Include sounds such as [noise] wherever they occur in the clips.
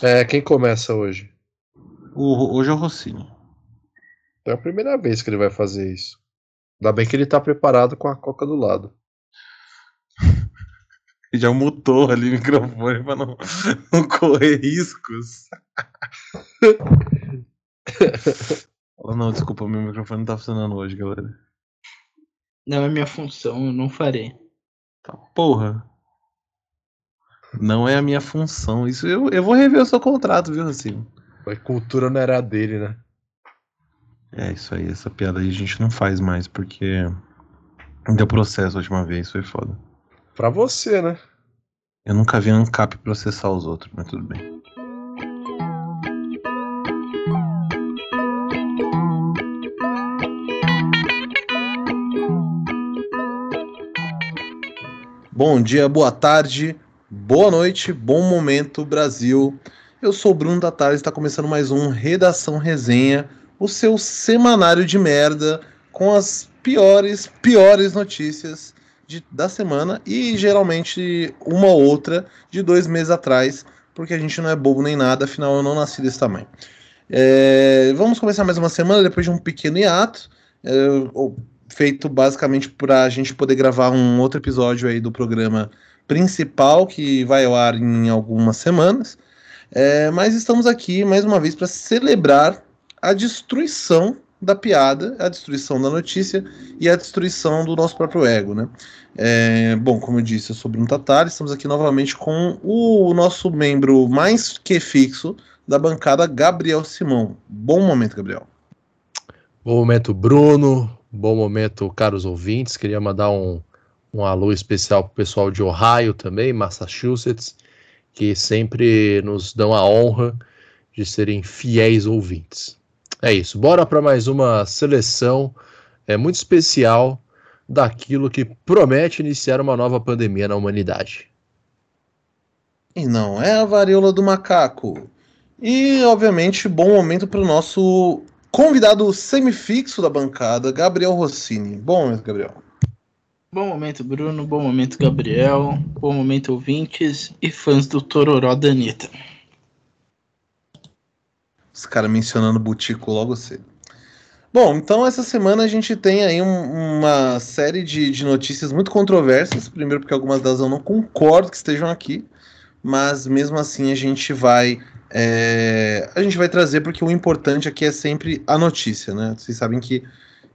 É, quem começa hoje? O, hoje é o Rossini. É a primeira vez que ele vai fazer isso. Ainda bem que ele tá preparado com a coca do lado. Ele [laughs] já mutou ali o microfone pra não, [laughs] não correr riscos. Fala, [laughs] não, desculpa, meu microfone não tá funcionando hoje, galera. Não é minha função, eu não farei. Tá, porra. Não é a minha função. Isso eu, eu vou rever o seu contrato, viu, assim. A cultura não era dele, né? É isso aí, essa piada aí a gente não faz mais, porque deu processo a última vez, foi foda. Pra você, né? Eu nunca vi a ANCAP processar os outros, mas tudo bem. Bom dia, boa tarde, boa noite, bom momento, Brasil. Eu sou Bruno da Tarde, está começando mais um Redação Resenha, o seu semanário de merda com as piores, piores notícias de, da semana e geralmente uma outra de dois meses atrás, porque a gente não é bobo nem nada, afinal eu não nasci desse tamanho. É, vamos começar mais uma semana depois de um pequeno hiato, é, feito basicamente para a gente poder gravar um outro episódio aí do programa principal que vai ao ar em algumas semanas. É, mas estamos aqui mais uma vez para celebrar a destruição da piada, a destruição da notícia e a destruição do nosso próprio ego, né? É, bom, como eu disse, eu sou Bruno Tatari, estamos aqui novamente com o nosso membro mais que fixo da bancada, Gabriel Simão. Bom momento, Gabriel. Bom momento, Bruno. Bom momento, caros ouvintes. Queria mandar um, um alô especial para o pessoal de Ohio também, Massachusetts, que sempre nos dão a honra de serem fiéis ouvintes. É isso. Bora para mais uma seleção é muito especial daquilo que promete iniciar uma nova pandemia na humanidade. E não é a varíola do macaco. E, obviamente, bom momento para o nosso convidado semifixo da bancada, Gabriel Rossini. Bom momento, Gabriel. Bom momento, Bruno. Bom momento, Gabriel. Bom momento, ouvintes e fãs do Tororó da Anitta. Os caras mencionando Butico logo cedo. Bom, então essa semana a gente tem aí um, uma série de, de, notícias muito controversas. Primeiro, porque algumas delas eu não concordo que estejam aqui, mas mesmo assim a gente vai é, a gente vai trazer porque o importante aqui é sempre a notícia, né? Vocês sabem que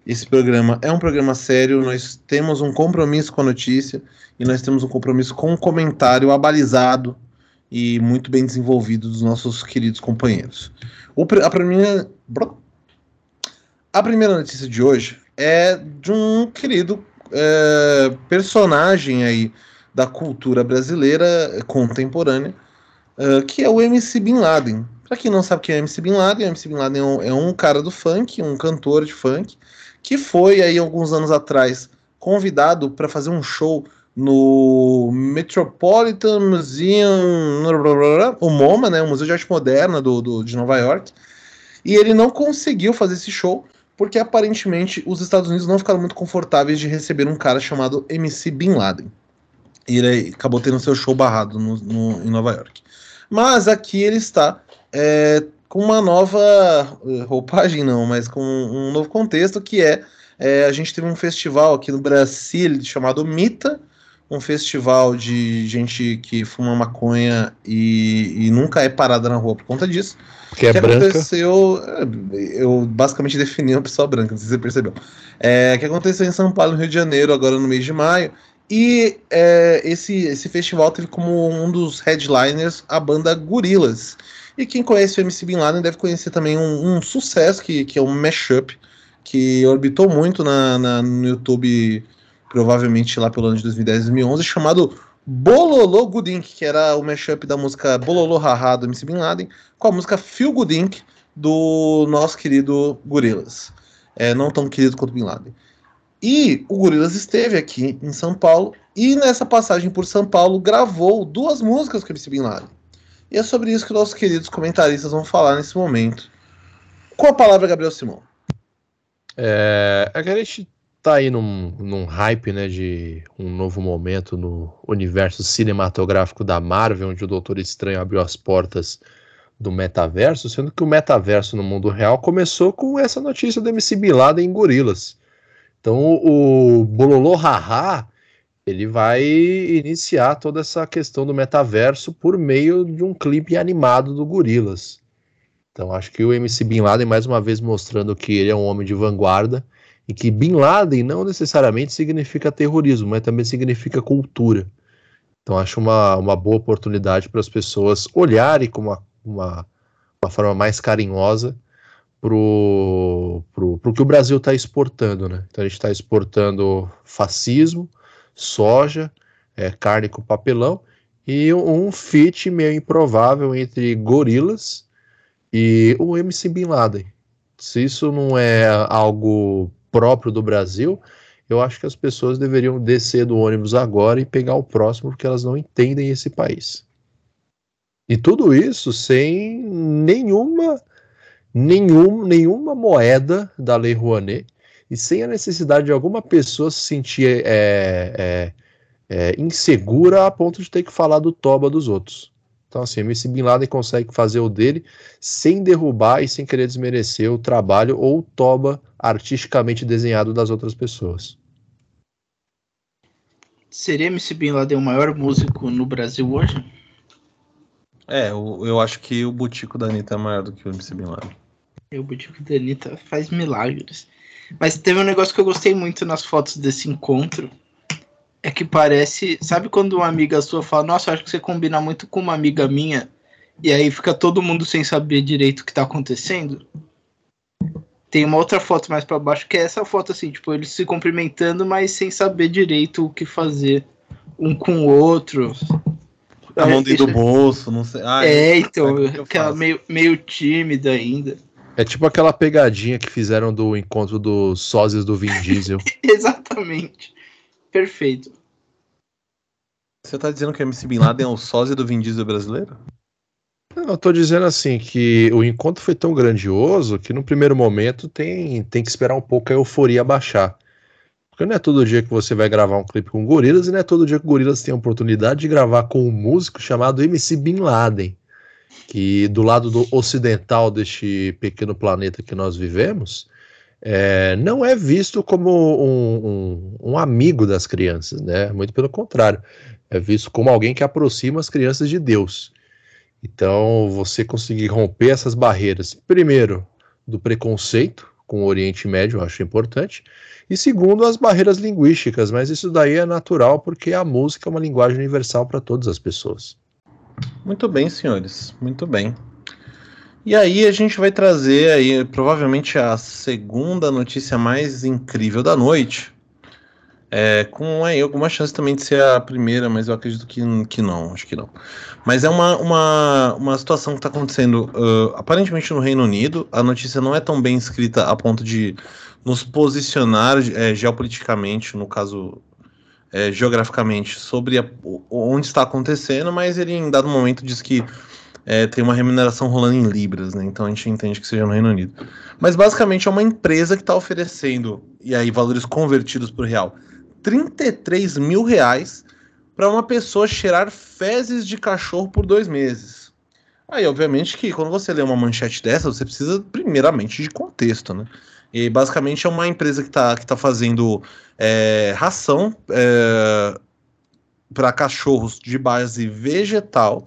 esse programa é um programa sério, nós temos um compromisso com a notícia e nós temos um compromisso com um comentário abalizado e muito bem desenvolvido dos nossos queridos companheiros. O, a, primeira, a primeira notícia de hoje é de um querido é, personagem aí da cultura brasileira contemporânea, é, que é o MC Bin Laden. Para quem não sabe quem é o MC Bin Laden, o MC Bin Laden é um, é um cara do funk, um cantor de funk, que foi aí alguns anos atrás convidado para fazer um show no Metropolitan Museum, o MoMA, né, o Museu de Arte Moderna do, do, de Nova York, e ele não conseguiu fazer esse show porque aparentemente os Estados Unidos não ficaram muito confortáveis de receber um cara chamado MC Bin Laden. E ele acabou tendo seu show barrado no, no, em Nova York. Mas aqui ele está é, com uma nova eh, roupagem, não, mas com um novo contexto que é, é a gente teve um festival aqui no Brasil chamado Mita, um festival de gente que fuma maconha e, e nunca é parada na rua por conta disso. Que é que branca. aconteceu. Eu basicamente defini uma pessoa branca, não sei se você percebeu. É, que aconteceu em São Paulo, no Rio de Janeiro, agora no mês de maio. E é, esse, esse festival teve como um dos headliners a banda Gorilas. E quem conhece o MC Bin Laden deve conhecer também um, um sucesso que, que é um mashup, que orbitou muito na, na, no YouTube provavelmente lá pelo ano de 2010, 2011, chamado Bololô Goodink, que era o mashup da música Bololô Haha do MC Bin Laden, com a música Feel Goodink do nosso querido Gorillaz. É, não tão querido quanto Bin Laden. E o Gorillaz esteve aqui em São Paulo e nessa passagem por São Paulo gravou duas músicas com o MC Bin Laden. E é sobre isso que nossos queridos comentaristas vão falar nesse momento. Com a palavra, Gabriel Simão. É, a gente tá aí num, num hype, né, de um novo momento no universo cinematográfico da Marvel, onde o Doutor Estranho abriu as portas do metaverso, sendo que o metaverso no mundo real começou com essa notícia do MC Bin Laden em Gorilas. Então o Bololô Haha ele vai iniciar toda essa questão do metaverso por meio de um clipe animado do Gorilas. Então acho que o MC Bin Laden mais uma vez mostrando que ele é um homem de vanguarda e que Bin Laden não necessariamente significa terrorismo, mas também significa cultura. Então acho uma, uma boa oportunidade para as pessoas olharem com uma, uma, uma forma mais carinhosa pro, pro que o Brasil está exportando, né? Então a gente está exportando fascismo, soja, é, carne com papelão e um, fit meio improvável entre gorilas e o MC Bin Laden. Se isso não é algo próprio do Brasil, eu acho que as pessoas deveriam descer do ônibus agora e pegar o próximo, porque elas não entendem esse país. E tudo isso sem nenhuma, nenhum, nenhuma moeda da Lei Rouanet e sem a necessidade de alguma pessoa se sentir é, é, é, insegura a ponto de ter que falar do toba dos outros. Então, assim, esse Bin Laden consegue fazer o dele sem derrubar e sem querer desmerecer o trabalho ou o toba artisticamente desenhado das outras pessoas. Seria MC Bin Laden o maior músico no Brasil hoje? É, eu, eu acho que o Butico da Anitta é maior do que o MC Bin Laden. O Butico da Anitta faz milagres. Mas teve um negócio que eu gostei muito nas fotos desse encontro. É que parece. Sabe quando uma amiga sua fala, nossa, acho que você combina muito com uma amiga minha, e aí fica todo mundo sem saber direito o que tá acontecendo? Tem uma outra foto mais para baixo que é essa foto assim, tipo, eles se cumprimentando, mas sem saber direito o que fazer um com o outro. A mão dentro do bolso, não sei. Ah, é, então, aquela meio, meio tímida ainda. É tipo aquela pegadinha que fizeram do encontro dos sósias do Vin Diesel. [laughs] Exatamente. Perfeito. Você tá dizendo que o MC Bin Laden é o sósia do Vin Diesel brasileiro? Não, eu tô dizendo assim que o encontro foi tão grandioso que no primeiro momento tem, tem que esperar um pouco a euforia baixar. Porque não é todo dia que você vai gravar um clipe com gorilas e não é todo dia que gorilas tem a oportunidade de gravar com um músico chamado MC Bin Laden que do lado do ocidental deste pequeno planeta que nós vivemos, é, não é visto como um, um, um, amigo das crianças, né? Muito pelo contrário, é visto como alguém que aproxima as crianças de Deus. Então, você conseguir romper essas barreiras, primeiro, do preconceito com o Oriente Médio, eu acho importante, e segundo, as barreiras linguísticas, mas isso daí é natural porque a música é uma linguagem universal para todas as pessoas. Muito bem, senhores. Muito bem. E aí a gente vai trazer aí provavelmente a segunda notícia mais incrível da noite. É, com aí alguma chance também de ser a primeira, mas eu acredito que, que não, acho que não. Mas é uma, uma, uma situação que está acontecendo uh, aparentemente no Reino Unido. A notícia não é tão bem escrita a ponto de nos posicionar é, geopoliticamente, no caso é, geograficamente sobre a, onde está acontecendo, mas ele em dado momento diz que é, tem uma remuneração rolando em libras, né? Então a gente entende que seja no Reino Unido. Mas basicamente é uma empresa que está oferecendo, e aí valores convertidos para o real, 33 mil reais para uma pessoa cheirar fezes de cachorro por dois meses. Aí, obviamente, que quando você lê uma manchete dessa, você precisa primeiramente de contexto, né? E basicamente é uma empresa que está que tá fazendo é, ração é, para cachorros de base vegetal.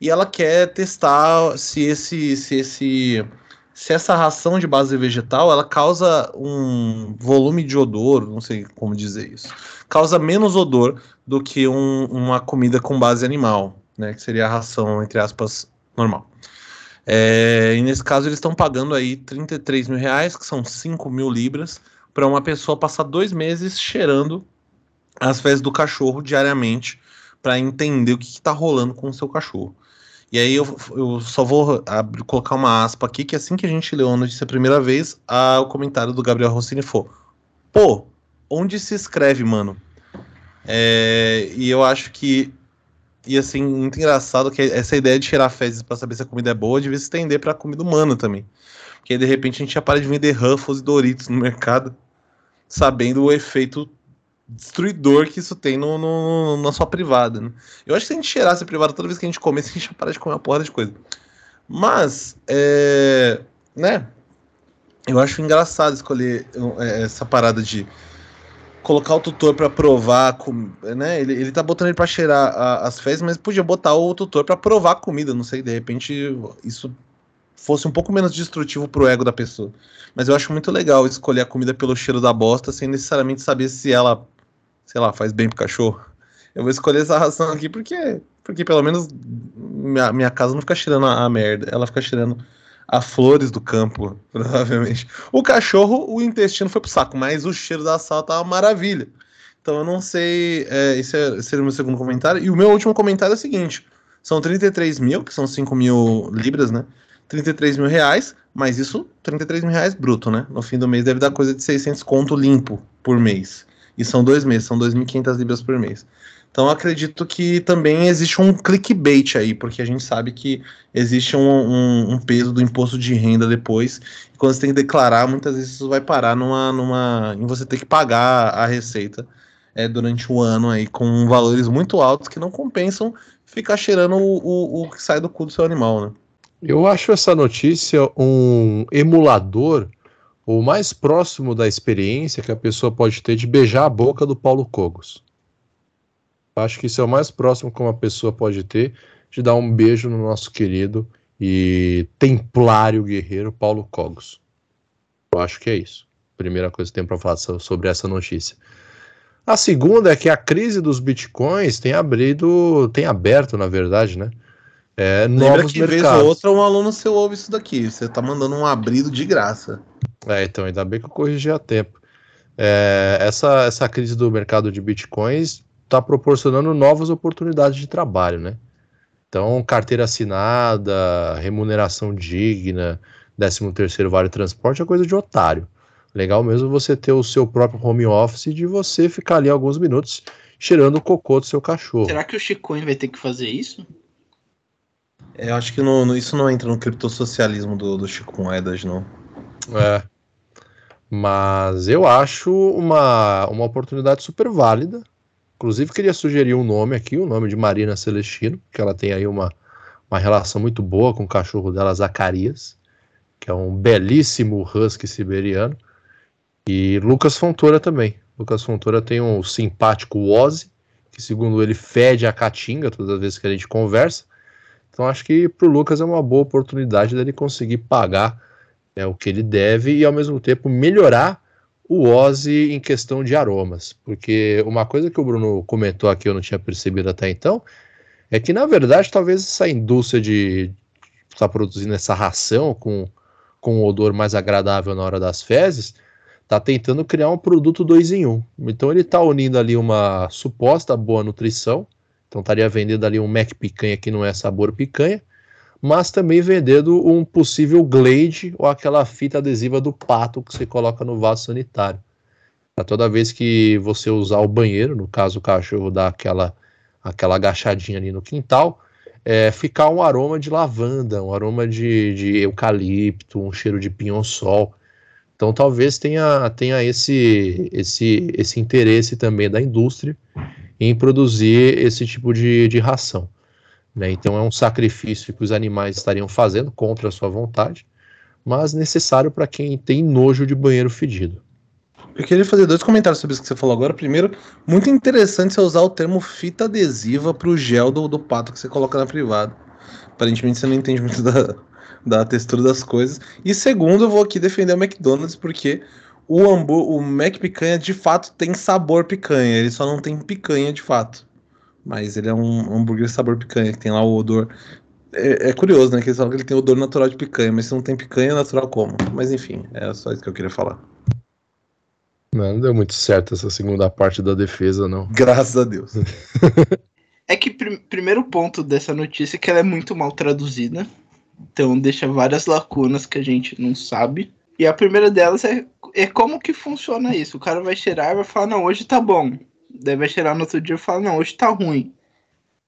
E ela quer testar se esse se esse se essa ração de base vegetal ela causa um volume de odor, não sei como dizer isso, causa menos odor do que um, uma comida com base animal, né, que seria a ração entre aspas normal. É, e nesse caso eles estão pagando aí 33 mil reais, que são 5 mil libras, para uma pessoa passar dois meses cheirando as fezes do cachorro diariamente para entender o que está rolando com o seu cachorro. E aí eu, eu só vou abrir, colocar uma aspa aqui, que assim que a gente leu a notícia a primeira vez, a, o comentário do Gabriel Rossini foi: Pô, onde se escreve, mano? É, e eu acho que e assim, muito engraçado que essa ideia de cheirar fezes para saber se a comida é boa devia se estender para comida humana também. Porque aí, de repente a gente já para de vender Ruffles e Doritos no mercado, sabendo o efeito destruidor que isso tem no, no, na sua privada. Né? Eu acho que se a gente cheirasse a privada toda vez que a gente comesse, [laughs] a gente já para de comer uma porra de coisa. Mas, é, né? Eu acho engraçado escolher é, essa parada de colocar o tutor para provar, né? Ele, ele tá botando ele para cheirar a, as fezes, mas podia botar o tutor para provar a comida, não sei, de repente isso fosse um pouco menos destrutivo pro ego da pessoa. Mas eu acho muito legal escolher a comida pelo cheiro da bosta sem necessariamente saber se ela, sei lá, faz bem pro cachorro. Eu vou escolher essa ração aqui porque, porque pelo menos minha, minha casa não fica cheirando a, a merda, ela fica cheirando a flores do campo, [laughs] provavelmente. O cachorro, o intestino foi pro saco, mas o cheiro da sal tá uma maravilha. Então eu não sei. É, esse, é, esse seria o meu segundo comentário. E o meu último comentário é o seguinte: são 33 mil, que são 5 mil libras, né? 33 mil reais, mas isso, 33 mil reais bruto, né? No fim do mês deve dar coisa de 600 conto limpo por mês. E são dois meses, são 2.500 libras por mês. Então acredito que também existe um clickbait aí, porque a gente sabe que existe um, um, um, peso do imposto de renda depois. E quando você tem que declarar, muitas vezes isso vai parar numa, numa, em você ter que pagar a receita é, durante o ano aí com valores muito altos que não compensam ficar cheirando o, o, o que sai do cu do seu animal, né? Eu acho essa notícia um emulador o mais próximo da experiência que a pessoa pode ter de beijar a boca do Paulo Cogos. Acho que isso é o mais próximo que uma pessoa pode ter de dar um beijo no nosso querido e templário guerreiro Paulo Cogos. Eu acho que é isso. Primeira coisa que tenho para falar sobre essa notícia. A segunda é que a crise dos bitcoins tem abrido, tem aberto, na verdade, né? É, novos que mercados. vez ou outra um aluno seu ouve isso daqui. Você tá mandando um abrido de graça. É, então, ainda bem que eu corrigi a tempo. É, essa, essa crise do mercado de bitcoins está proporcionando novas oportunidades de trabalho, né? Então, carteira assinada, remuneração digna, 13 terceiro vale transporte é coisa de otário. Legal mesmo você ter o seu próprio home office de você ficar ali alguns minutos cheirando o cocô do seu cachorro. Será que o Chicoin vai ter que fazer isso? É, eu acho que no, no, isso não entra no criptossocialismo do, do Chico Moedas, não. É. Mas eu acho uma, uma oportunidade super válida Inclusive, queria sugerir um nome aqui, o nome de Marina Celestino, que ela tem aí uma, uma relação muito boa com o cachorro dela, Zacarias, que é um belíssimo husky siberiano. E Lucas Fontoura também. Lucas Fontoura tem um simpático Ozzy, que segundo ele fede a caatinga todas as vezes que a gente conversa. Então acho que para o Lucas é uma boa oportunidade dele conseguir pagar é, o que ele deve e ao mesmo tempo melhorar o Ozzy em questão de aromas, porque uma coisa que o Bruno comentou aqui eu não tinha percebido até então é que na verdade talvez essa indústria de estar tá produzindo essa ração com, com um odor mais agradável na hora das fezes está tentando criar um produto dois em um. Então ele está unindo ali uma suposta boa nutrição, então estaria vendendo ali um Mac picanha que não é sabor picanha, mas também vendendo um possível glade ou aquela fita adesiva do pato que você coloca no vaso sanitário. Pra toda vez que você usar o banheiro, no caso o cachorro dá aquela, aquela agachadinha ali no quintal, é, ficar um aroma de lavanda, um aroma de, de eucalipto, um cheiro de pinhão-sol. Então talvez tenha, tenha esse, esse, esse interesse também da indústria em produzir esse tipo de, de ração. Né? Então é um sacrifício que os animais estariam fazendo contra a sua vontade, mas necessário para quem tem nojo de banheiro fedido. Eu queria fazer dois comentários sobre isso que você falou agora. Primeiro, muito interessante você usar o termo fita adesiva para o gel do, do pato que você coloca na privada. Aparentemente você não entende muito [laughs] da, da textura das coisas. E segundo, eu vou aqui defender o McDonald's porque o, hambú o Mac picanha de fato tem sabor picanha, ele só não tem picanha de fato. Mas ele é um hambúrguer sabor picanha, que tem lá o odor. É, é curioso, né? Que eles falam que ele tem odor natural de picanha, mas se não tem picanha, natural como? Mas enfim, é só isso que eu queria falar. Não, não deu muito certo essa segunda parte da defesa, não. Graças a Deus. [laughs] é que pr primeiro ponto dessa notícia é que ela é muito mal traduzida. Então deixa várias lacunas que a gente não sabe. E a primeira delas é, é como que funciona isso. O cara vai cheirar e vai falar, não, hoje tá bom. Daí vai cheirar no outro dia e falar, não, hoje tá ruim.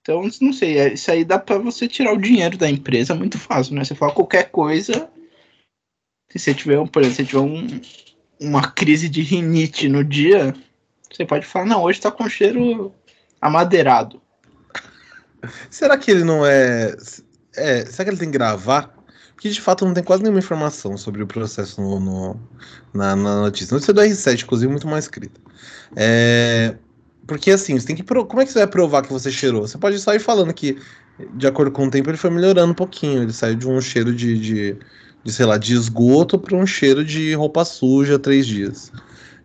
Então, não sei, é, isso aí dá para você tirar o dinheiro da empresa muito fácil, né? Você fala qualquer coisa. Se você tiver, por exemplo, se tiver um, uma crise de rinite no dia, você pode falar, não, hoje tá com cheiro amadeirado. Será que ele não é. é, será que ele tem que gravar? Porque de fato não tem quase nenhuma informação sobre o processo no, no na, na, notícia. Notícia do R7, inclusive, muito mais escrita. É, porque assim, você tem que. Como é que você vai provar que você cheirou? Você pode só ir falando que, de acordo com o tempo, ele foi melhorando um pouquinho. Ele saiu de um cheiro de, de, de sei lá, de esgoto para um cheiro de roupa suja três dias.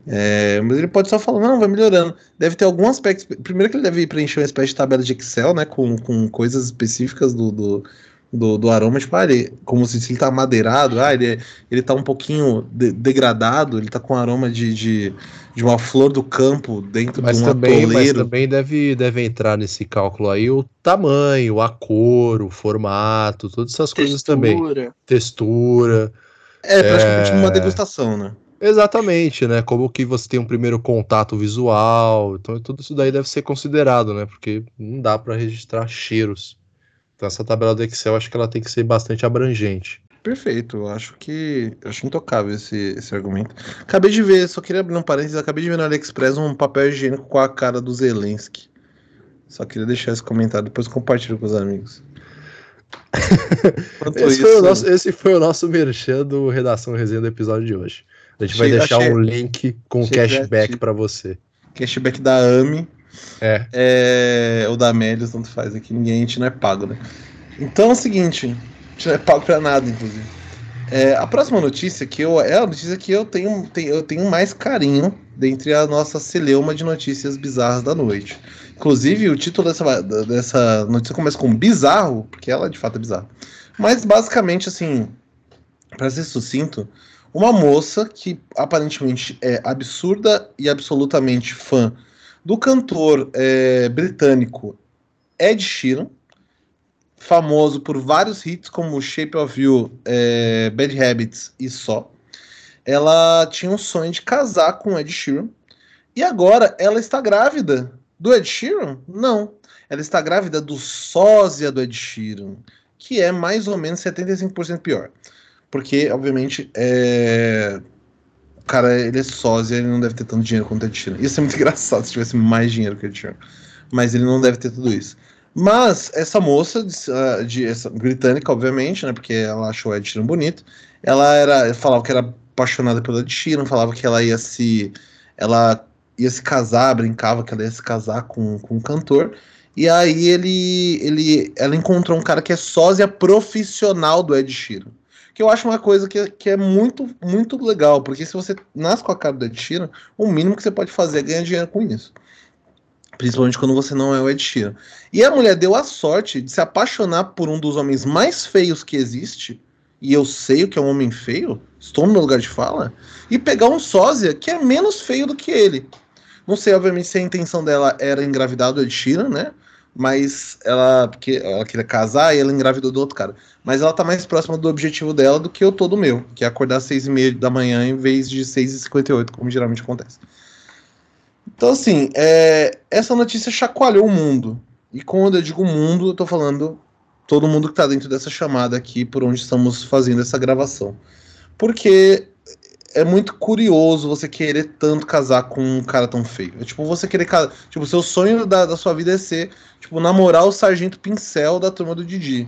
É, mas ele pode só falar, não, vai melhorando. Deve ter algum aspecto. Primeiro que ele deve preencher uma espécie de tabela de Excel, né? Com, com coisas específicas do, do, do, do aroma, tipo, ah, ele, como se, se ele tá madeirado, ah, ele, ele tá um pouquinho de, degradado, ele tá com aroma de, de, de, uma flor do campo dentro mas de um também, atoleiro. Mas também deve, deve entrar nesse cálculo aí o tamanho, a cor, o formato, todas essas Textura. coisas também. Textura. É, praticamente é... uma degustação, né? Exatamente, né? Como que você tem um primeiro contato visual, então tudo isso daí deve ser considerado, né? Porque não dá para registrar cheiros. Então essa tabela do Excel acho que ela tem que ser bastante abrangente. Perfeito, acho que. Acho intocável esse, esse argumento. Acabei de ver, só queria abrir um parênteses, acabei de ver no AliExpress um papel higiênico com a cara do Zelensky. Só queria deixar esse comentário, depois compartilho com os amigos. [laughs] esse, isso, foi o nosso, esse foi o nosso merchan do Redação Resenha do episódio de hoje. A gente vai deixar um link com cashback para você. Cashback da AMI. É. é. Ou da Amélios, tanto faz aqui. Ninguém, a gente não é pago, né? Então é o seguinte, a gente não é pago pra nada, inclusive. É, a próxima notícia que eu é a notícia que eu tenho, tenho, eu tenho mais carinho dentre a nossa celeuma de notícias bizarras da noite. Inclusive, o título dessa, dessa notícia começa com bizarro, porque ela de fato é bizarra. Mas basicamente, assim, para ser sucinto, uma moça que aparentemente é absurda e absolutamente fã do cantor é, britânico Ed Sheeran, famoso por vários hits como Shape of You, é, Bad Habits e só. Ela tinha um sonho de casar com Ed Sheeran e agora ela está grávida do Ed Sheeran? Não. Ela está grávida do sósia do Ed Sheeran, que é mais ou menos 75% pior. Porque, obviamente, é... cara ele é sósia, ele não deve ter tanto dinheiro quanto o Ed Sheeran. Ia ser muito [laughs] engraçado se tivesse mais dinheiro que o Ed Sheeran. Mas ele não deve ter tudo isso. Mas essa moça, de, ah, de essa, britânica, obviamente, né? Porque ela achou o Ed Sheeran bonito. Ela era, falava que era apaixonada pelo Ed Sheeran, falava que ela ia se. Ela ia se casar, brincava que ela ia se casar com, com um cantor. E aí ele, ele, ela encontrou um cara que é sósia profissional do Ed Sheeran que eu acho uma coisa que, que é muito, muito legal, porque se você nasce com a cara do Ed Sheeran, o mínimo que você pode fazer é ganhar dinheiro com isso. Principalmente quando você não é o Ed Sheeran. E a mulher deu a sorte de se apaixonar por um dos homens mais feios que existe, e eu sei o que é um homem feio, estou no meu lugar de fala, e pegar um sósia que é menos feio do que ele. Não sei, obviamente, se a intenção dela era engravidar do Ed Sheeran, né? Mas ela, porque ela queria casar e ela engravidou do outro cara. Mas ela tá mais próxima do objetivo dela do que eu tô do meu, que é acordar às seis e meia da manhã em vez de seis e cinquenta e oito, como geralmente acontece. Então, assim, é, essa notícia chacoalhou o mundo. E quando eu digo mundo, eu tô falando todo mundo que tá dentro dessa chamada aqui, por onde estamos fazendo essa gravação. Porque é muito curioso você querer tanto casar com um cara tão feio. É tipo, você querer casar. Tipo, seu sonho da, da sua vida é ser, tipo, namorar o Sargento Pincel da turma do Didi.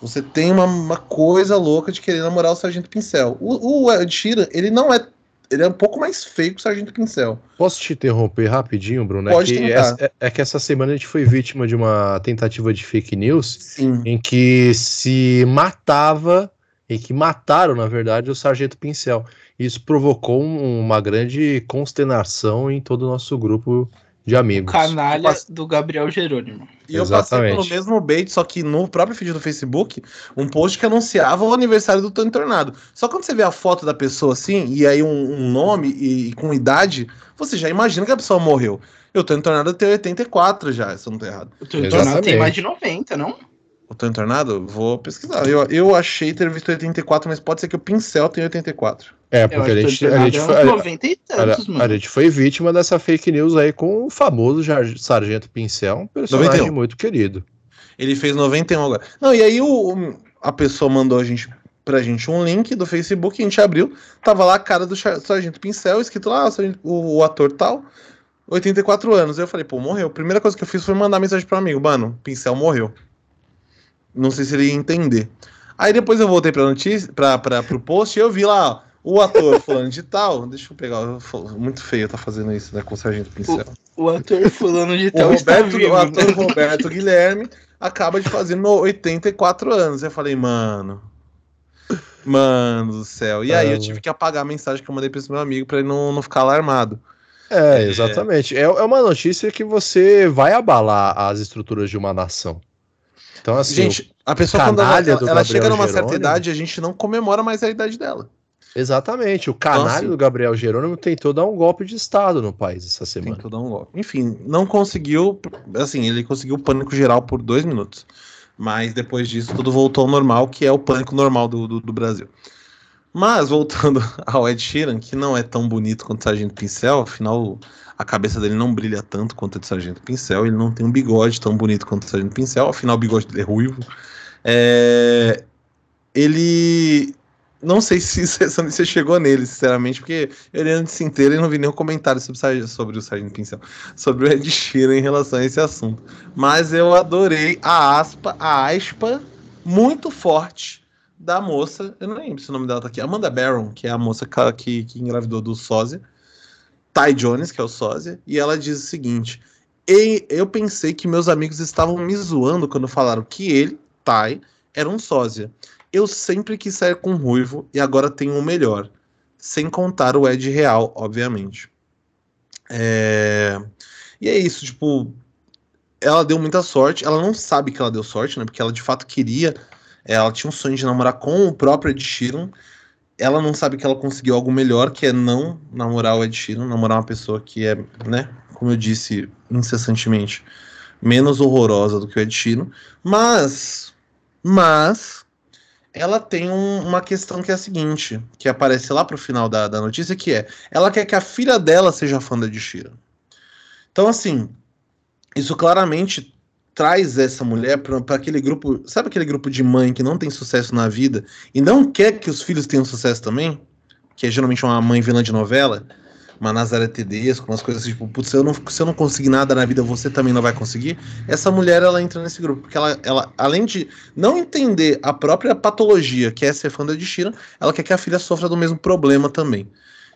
Você tem uma, uma coisa louca de querer namorar o Sargento Pincel. O, o Ed Sheeran, ele não é. Ele é um pouco mais feio que o Sargento Pincel. Posso te interromper rapidinho, Bruno? Pode é que, essa, é, é, que essa semana a gente foi vítima de uma tentativa de fake news Sim. em que se matava, em que mataram, na verdade, o Sargento Pincel. Isso provocou uma grande consternação em todo o nosso grupo de amigos. O canalha do Gabriel Jerônimo. E eu Exatamente. passei pelo mesmo bait, só que no próprio feed do Facebook, um post que anunciava o aniversário do Tony Tornado. Só quando você vê a foto da pessoa assim, e aí um, um nome e, e, com idade, você já imagina que a pessoa morreu. Eu Tony Tornado tem 84 já, se eu não tô errado. O Tony Tornado tem mais de 90, não? O Tony Tornado? Vou pesquisar. Eu, eu achei ter visto 84, mas pode ser que o Pincel tenha 84. É, porque a gente, a, gente foi, a, a, gente foi vítima dessa fake news aí com o famoso Sargento Pincel, um personagem 91. muito querido. Ele fez 91 agora. Não, e aí o, a pessoa mandou a gente pra gente um link do Facebook, a gente abriu, tava lá a cara do Sargento Pincel, escrito lá, o, o ator tal, 84 anos. Eu falei, pô, morreu. A primeira coisa que eu fiz foi mandar mensagem pro amigo, mano, Pincel morreu. Não sei se ele ia entender. Aí depois eu voltei pra notícia, pra, pra, pro post e eu vi lá, ó, o ator fulano de tal. Deixa eu pegar. Muito feio tá fazendo isso, né? Com o Sargento Pincel. O, o ator fulano de O, tal está Roberto, vivo. o ator Roberto Guilherme acaba de fazer no 84 anos. Eu falei, mano. Mano do céu. E aí eu Ah. tive que apagar a mensagem que eu mandei pra esse meu amigo pra ele não, não ficar alarmado. É, exatamente. É, é uma notícia que você vai abalar as estruturas de uma nação. Então, assim, gente, a pessoa quando ela, ela, chega numa certa Jerônimo. idade, a gente não comemora mais a idade dela. exatamente, o canalha Então, assim- do Gabriel Jerônimo tentou dar um golpe de Estado no país essa semana. Tentou dar um golpe. Enfim, não conseguiu. Assim, ele conseguiu pânico geral por dois minutos. Mas depois disso, tudo voltou ao normal, que é o pânico normal do, do, do Brasil. Mas, voltando [laughs] ao Ed Sheeran, que não é tão bonito quanto o Sargento Pincel, afinal, a cabeça dele não brilha tanto quanto a do Sargento Pincel, ele não tem um bigode tão bonito quanto o Sargento Pincel, afinal, o bigode dele é ruivo. É, Ele. Não sei se notícia [laughs] chegou nele, sinceramente, porque eu li antes inteiro e não vi nenhum comentário sobre, sobre o Sargento Pincel, sobre o Ed Sheeran em relação a esse assunto. Mas eu adorei a aspa, a aspa muito forte da moça, eu não lembro se o nome dela tá aqui, Amanda Barron, que é a moça que, que engravidou do sósia, Ty Jones, que é o sósia, e ela diz o seguinte: "E eu pensei que meus amigos estavam me zoando quando falaram que ele, Ty, era um sósia. Eu sempre quis sair com ruivo e agora tenho o melhor. Sem contar o Ed Real, obviamente. É... E é isso, tipo, ela deu muita sorte. Ela não sabe que ela deu sorte, né? Porque ela de fato queria. Ela tinha um sonho de namorar com o próprio Ed Sheeran. Ela não sabe que ela conseguiu algo melhor, que é não namorar o Ed Sheeran, namorar uma pessoa que é, né? Como eu disse incessantemente, menos horrorosa do que o Ed Sheeran. Mas, mas, ela tem um- uma questão que é a seguinte, que aparece lá pro final da, da notícia, que é, ela quer que a filha dela seja fã da Ed Sheeran. Então, assim, isso claramente traz essa mulher para aquele grupo, sabe aquele grupo de mãe que não tem sucesso na vida e não quer que os filhos tenham sucesso também? Que é geralmente uma mãe vilã de novela, uma Nazaré Tedesco, umas coisas tipo, putz, se eu, não, se eu não conseguir nada na vida, você também não vai conseguir. Essa mulher, ela entra nesse grupo, porque ela, ela além de não entender a própria patologia que é ser fã da Sheeran, ela quer que a filha sofra do mesmo problema também.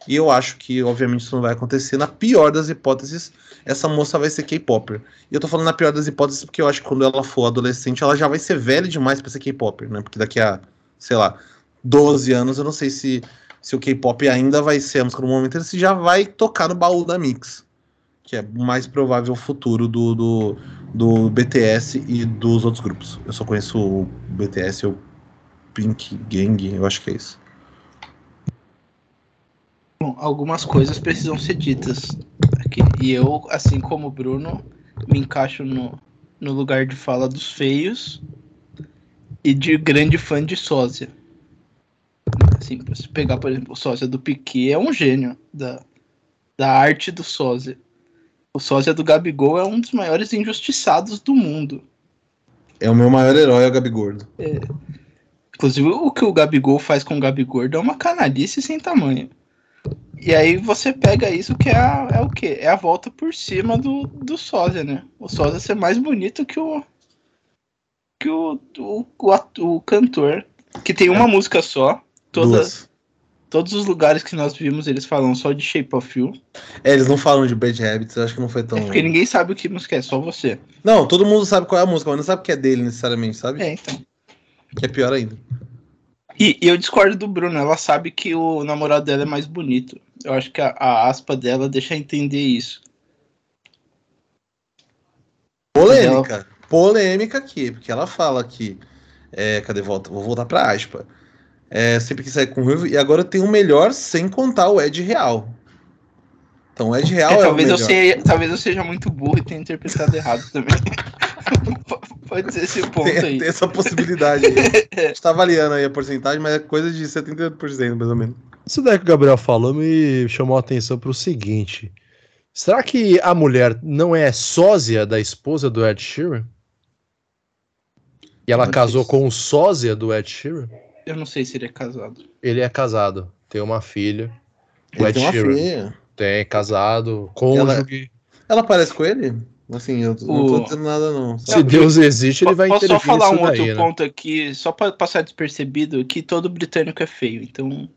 E eu acho que, obviamente, isso não vai acontecer. Na pior das hipóteses, essa moça vai ser K-Popper. E eu tô falando na pior das hipóteses porque eu acho que quando ela for adolescente, ela já vai ser velha demais pra ser K-Popper, né? Porque daqui a, sei lá, 12 anos, eu não sei se, se o K-pop ainda vai ser a música do momento, se já vai tocar no baú da Mix. Que é o mais provável futuro do, do, do BTS e dos outros grupos. Eu só conheço o BTS o Pink Gang, eu acho que é isso. Bom, algumas coisas precisam ser ditas aqui. E eu, assim como o Bruno, me encaixo no, no lugar de fala dos feios e de grande fã de sósia. Assim, você pegar, por exemplo, o sósia do Piquet é um gênio da, da arte do sósia. O sósia do Gabigol é um dos maiores injustiçados do mundo. É o meu maior herói, é o Gabi Gordo. Inclusive, o que o Gabigol faz com o Gabigordo é uma canalice sem tamanho. E aí você pega isso que é, a- é o quê? É a volta por cima do, do sósia, né? O sósia ser mais bonito que o. que o, o, o, o cantor. Que tem uma música só. Toda, Duas. todos os lugares que nós vimos, eles falam só de Shape of You. É, eles não falam de Bad Habits, acho que não foi tão. É porque ninguém sabe o que música é, só você. Não, todo mundo sabe qual é a música, mas não sabe que é dele necessariamente, sabe? É, então. Que é pior ainda. E, e eu discordo do Bruno, ela sabe que o namorado dela é mais bonito. Eu acho que a, a aspa dela deixa entender isso. Polêmica. Polêmica aqui, porque ela fala que. É, cadê volta? Vou voltar pra aspa. É, sempre que sair com o Ruivo, e agora eu tenho o melhor sem contar o Ed Real. Então o Ed Real É, é, talvez, o eu melhor. seja, talvez eu seja muito burro e tenha interpretado errado também. [laughs] Pode ser esse ponto Tem, aí. tem essa possibilidade aí. A gente tá avaliando aí a porcentagem, mas é coisa de 78%, mais ou menos. Isso daí que o Gabriel falou me chamou a atenção para o seguinte: será que a mulher não é sósia da esposa do Ed Sheeran? E ela Pode casou com o sósia do Ed Sheeran? Eu não sei se ele é casado. Ele é casado, tem uma filha. O Ele Ed tem Sheeran filha. tem casado, cônjuge. Ela parece com ele? Assim, eu não O- tô dizendo nada, não. Se sabe? Deus existe, ele vai Posso só intervir falar um outro daí, né? ponto aqui, só pra passar despercebido, que todo britânico é feio, então...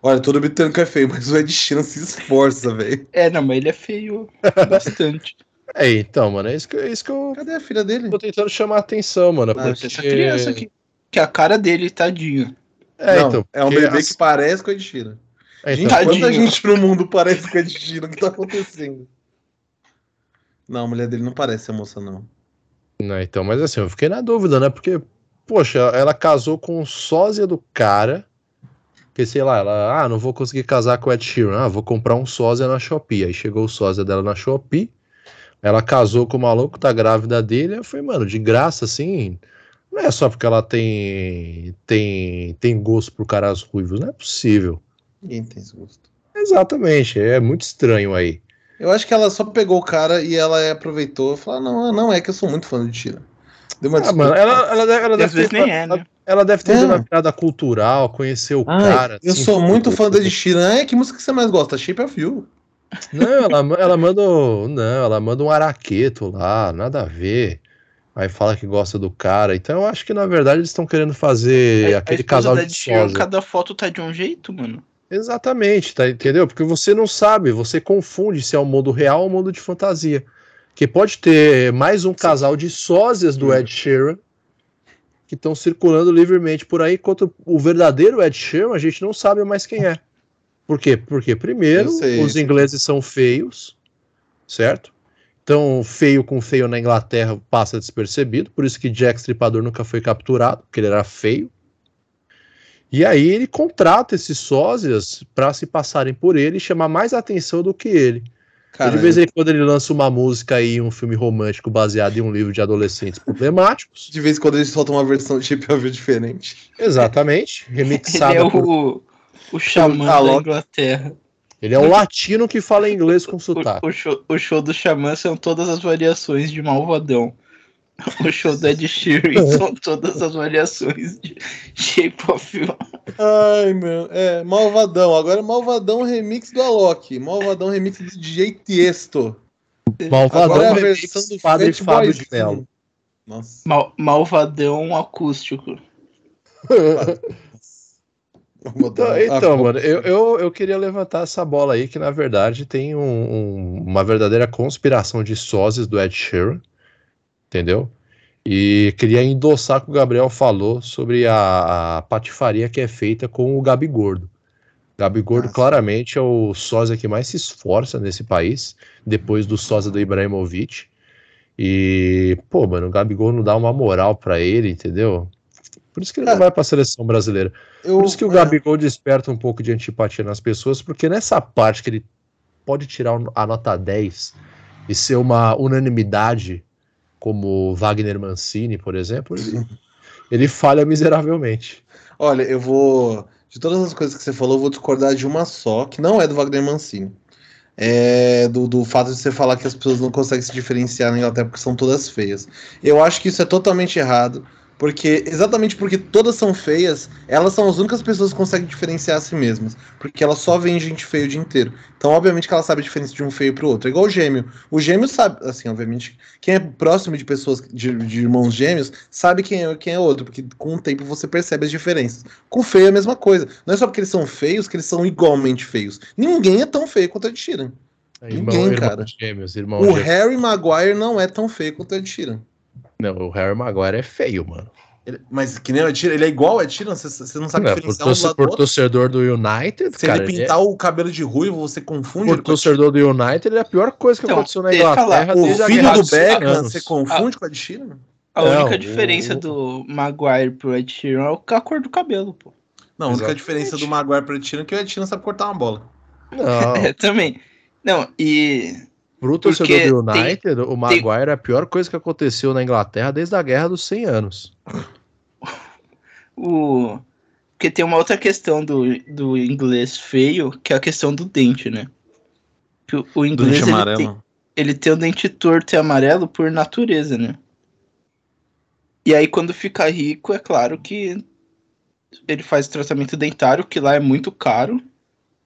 Olha, todo britânico é feio, mas o Ed Sheeran se esforça, velho. É, não, mas ele é feio [laughs] bastante. É, então, mano, é isso que, é isso que eu Cadê a filha dele? tô tentando chamar a atenção, mano. Ah, porque... Essa criança aqui, que a cara dele, tadinho. É, Não, então. é um bebê as- que parece com o Ed Sheeran. é, Gente, então, Tadinho. quanta gente no mundo parece com o Ed Sheeran? O que tá acontecendo? Não, a mulher dele não parece a moça, não. Não, então, mas assim, eu fiquei na dúvida, né? Porque, poxa, ela casou com o sósia do cara. Que sei lá, ela, ah, não vou conseguir casar com o Ed Sheeran, ah, vou comprar um sósia na Shopee. Aí chegou o sósia dela na Shopee, ela casou com o maluco, tá grávida dele. Eu falei, mano, de graça, assim, não é só porque ela tem, tem, tem gosto por caras ruivos, não é possível. Ninguém tem esse gosto. Exatamente, é muito estranho aí. Eu acho que ela só pegou o cara e ela aproveitou e falou: ah, não, não é que eu sou muito fã Ed Sheeran. Deu uma Ah, desculpa. mano, ela, ela, deve- ela às deve vezes ter, nem é, né? ela deve ter É. na piada cultural, conhecer o Ai, cara. eu assim, sou muito fã do Ed Sheeran. É, que música que você mais gosta? Shape of You. Não, ela, ela manda. um- Não, ela manda um araqueto lá, nada a ver. Aí fala que gosta do cara. Então eu acho que na verdade eles estão querendo fazer A- a aquele esposa casal da de sósia. Cada foto tá de um jeito, mano. Exatamente, tá, entendeu? Porque você não sabe, você confunde se é o mundo real ou o mundo de fantasia. Que pode ter mais um casal de sósias do Hum. Ed Sheeran que estão circulando livremente por aí, enquanto o verdadeiro Ed Sheeran a gente não sabe mais quem é. Por quê? Porque, primeiro, os ingleses são feios, certo? Então, feio com feio na Inglaterra passa despercebido, por isso que Jack Stripador nunca foi capturado, porque ele era feio. E aí ele contrata esses sósias para se passarem por ele e chamar mais atenção do que ele. Cara, de vez em quando ele lança uma música aí, um filme romântico baseado em um livro de adolescentes problemáticos. de vez em quando eles soltam uma versão de You diferente. Exatamente. Ele Remixada é por... o, o xamã da Inglaterra. Ele é um latino que fala inglês com O, sotaque. o show, o show do xamã são todas as variações de Malvadão. [laughs] O show do Ed Sheeran [laughs] são todas as variações de Shape of You. Ai, meu. É, Malvadão. Agora é Malvadão remix do Alok. Malvadão remix do DJ Tiesto. Malvadão Agora é a remix versão do Padre Fat Fábio de Mello. Nossa. Mal- Malvadão acústico. [laughs] Então, então, mano, eu, eu, eu queria levantar essa bola aí, que na verdade tem um- um- uma verdadeira conspiração de sósias do Ed Sheeran, entendeu? E queria endossar o que o Gabriel falou sobre a, a patifaria que é feita com o Gabi Gordo. Gabi Gordo Ah, claramente é o sósia que mais se esforça nesse país, depois do sósia do Ibrahimovic. E, pô, mano, o Gabigol não dá uma moral pra ele, entendeu? Por isso que ele não É. vai pra seleção brasileira. Eu, Por isso que o é, Gabigol desperta um pouco de antipatia nas pessoas, porque nessa parte que ele pode tirar a nota 10 e ser uma unanimidade, como Wagner Mancini, por exemplo, ele, ele falha miseravelmente. Olha, eu vou. De todas as coisas que você falou, eu vou discordar de uma só, que não é do Wagner Mancini. É do, do fato de você falar que as pessoas não conseguem se diferenciar na Inglaterra porque são todas feias. Eu acho que isso é totalmente errado. Porque, exatamente porque todas são feias, elas são as únicas pessoas que conseguem diferenciar a si mesmas. Porque elas só veem gente feia o dia inteiro. Então, obviamente, que ela sabe a diferença de um feio pro outro. É igual o gêmeo. O gêmeo sabe, assim, obviamente, quem é próximo de pessoas, de, de irmãos gêmeos, sabe quem é quem é outro. Porque com o tempo você percebe as diferenças. Com feio é a mesma coisa. Não é só porque eles são feios que eles são igualmente feios. Ninguém é tão feio quanto o Ed Sheeran. Ninguém, cara. Gêmeos, irmão O gêmeos. Harry Maguire não é tão feio quanto Ed Sheeran. Não, o Harry Maguire é feio, mano. Ele- mas que nem o Ed Sheeran, ele é igual ao Ed Sheeran, você, você não sabe Não, por, diferenciar um do lado do por outro. torcedor do United, Se cara, ele ele é- pintar o cabelo de ruivo, você confunde por ele o torcedor do United, ele é a pior coisa que Então, aconteceu na Inglaterra O a filho do Beckham, você confunde com o Ed Sheeran? A Não, única o- diferença do Maguire pro Ed Sheeran é a cor do cabelo, pô. Não, a única Exatamente. diferença do Maguire pro Ed Sheeran é que o Ed Sheeran sabe cortar uma bola. Não, [laughs] É, também. Não, e pro torcedor do tem- United, o Maguire é a pior coisa que aconteceu na Inglaterra desde a Guerra dos 100 Anos. o. Porque tem uma outra questão do, do inglês feio, que é a questão do dente, né? Que o, o inglês ele tem, ele tem o dente torto e amarelo por natureza, né? E aí, quando fica rico, é claro que ele faz tratamento dentário, que lá é muito caro.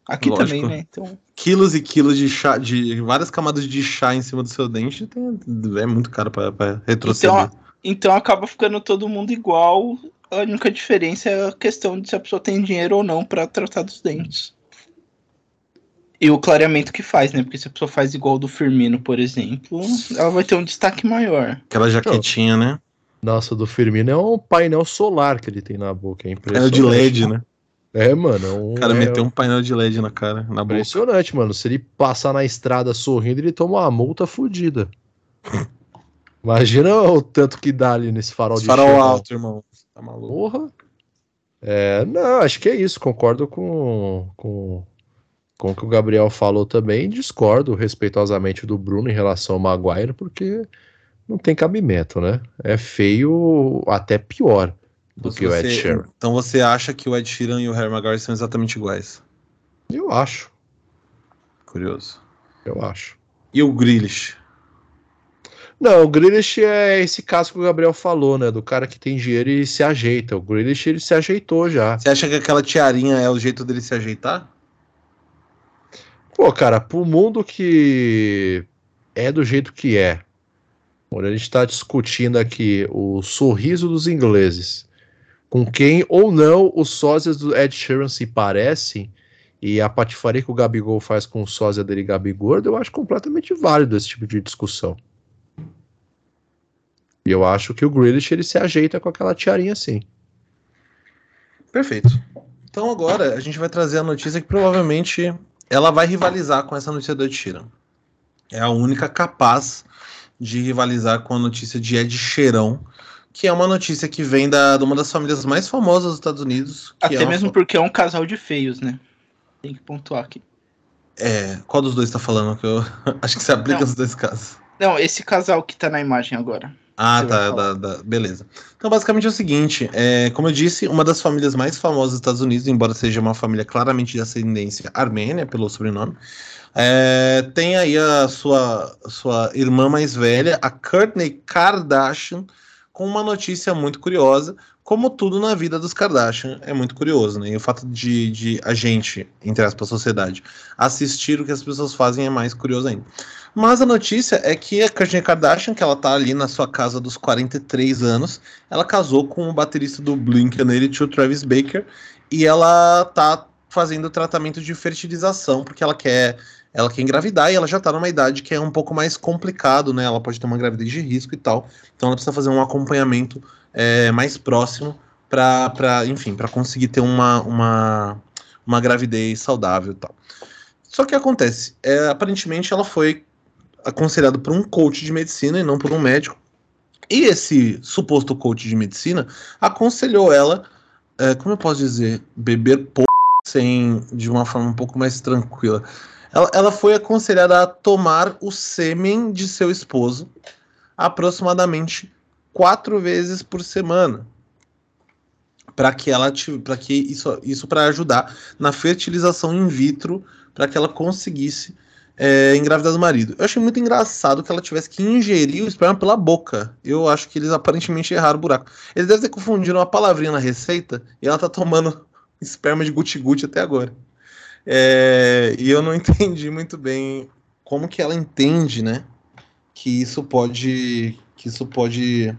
Aqui Lógico. também, né? Então, Quilos e quilos de chá, de várias camadas de chá em cima do seu dente, tem- é muito caro pra, pra retroceder. Então, então acaba ficando todo mundo igual. A única diferença é a questão de se a pessoa tem dinheiro ou não pra tratar dos dentes. E o clareamento que faz, né? Porque se a pessoa faz igual do Firmino, por exemplo, ela vai ter um destaque maior. Aquela jaquetinha, né? Nossa, do Firmino é um painel solar que ele tem na boca. É Era impressionante. de LED, né? É, mano. é Um, O cara é meteu um painel de LED na cara, na boca. Impressionante, mano. Se ele passar na estrada sorrindo, ele toma uma multa fodida. [laughs] Imagina o tanto que dá ali nesse farol Esse de farol chão. alto, irmão. Tá maluco. Porra. É, não, acho que é isso. Concordo com, com, com o que o Gabriel falou também. Discordo respeitosamente do Bruno em relação ao Maguire, porque não tem cabimento, né? É feio, até pior do que o Ed Sheeran. Então você acha que o Ed Sheeran e o Harry Maguire são exatamente iguais? Eu acho, Curioso. eu acho. E o Grealish? Não, o Grealish é esse caso que o Gabriel falou, né? Do cara que tem dinheiro e se ajeita. O Grealish, ele se ajeitou já. Você acha que aquela tiarinha é o jeito dele se ajeitar? Pô, cara, pro mundo que é do jeito que é, onde a gente tá discutindo aqui o sorriso dos ingleses, com quem ou não os sósias do Ed Sheeran se parecem, e a patifaria que o Gabigol faz com o sósia dele, Gabigordo, eu acho completamente válido esse tipo de discussão. E eu acho que o Grealish, ele se ajeita com aquela tiarinha assim. Perfeito. Então agora a gente vai trazer a notícia que provavelmente ela vai rivalizar com essa notícia do Ed Sheeran. É a única capaz de rivalizar com a notícia de Ed Sheeran, que é uma notícia que vem da, de uma das famílias mais famosas dos Estados Unidos. Até é mesmo porque é um casal de feios, né? Tem que pontuar aqui. É, qual dos dois tá falando? Que eu [laughs] acho que se aplica nos dois casos. Não, esse casal que tá na imagem agora. Ah, tá, da- da- beleza. Então, basicamente é o seguinte: é, como eu disse, uma das famílias mais famosas dos Estados Unidos, embora seja uma família claramente de ascendência armênia, pelo sobrenome, é, tem aí a sua, sua irmã mais velha, a Kourtney Kardashian, com uma notícia muito curiosa. Como tudo na vida dos Kardashian é muito curioso, né? E o fato de, de a gente, entre aspas, sociedade, assistir o que as pessoas fazem é mais curioso ainda. Mas a notícia é que a Kourtney Kardashian, que ela tá ali na sua casa dos 43 anos, ela casou com o baterista do Blink-182, Travis Baker, e ela tá fazendo tratamento de fertilização, porque ela quer ela quer engravidar e ela já tá numa idade que é um pouco mais complicado, né? Ela pode ter uma gravidez de risco e tal. Então ela precisa fazer um acompanhamento é, mais próximo para, enfim, para conseguir ter uma, uma, uma gravidez saudável e tal. Só que acontece, é, aparentemente ela foi aconselhada por um coach de medicina e não por um médico. E esse suposto coach de medicina aconselhou ela, é, como eu posso dizer, beber pouco sem de uma forma um pouco mais tranquila. Ela, ela foi aconselhada a tomar o sêmen de seu esposo aproximadamente quatro vezes por semana para que ela para que isso isso para ajudar na fertilização in vitro para que ela conseguisse é, engravidar do marido. Eu achei muito engraçado que ela tivesse que ingerir o esperma pela boca. Eu acho que eles aparentemente erraram o buraco. Eles devem ter confundido uma palavrinha na receita e ela tá tomando [laughs] esperma de guti-guti até agora. É, e eu não [laughs] entendi muito bem como que ela entende, né? Que isso pode. Que isso pode.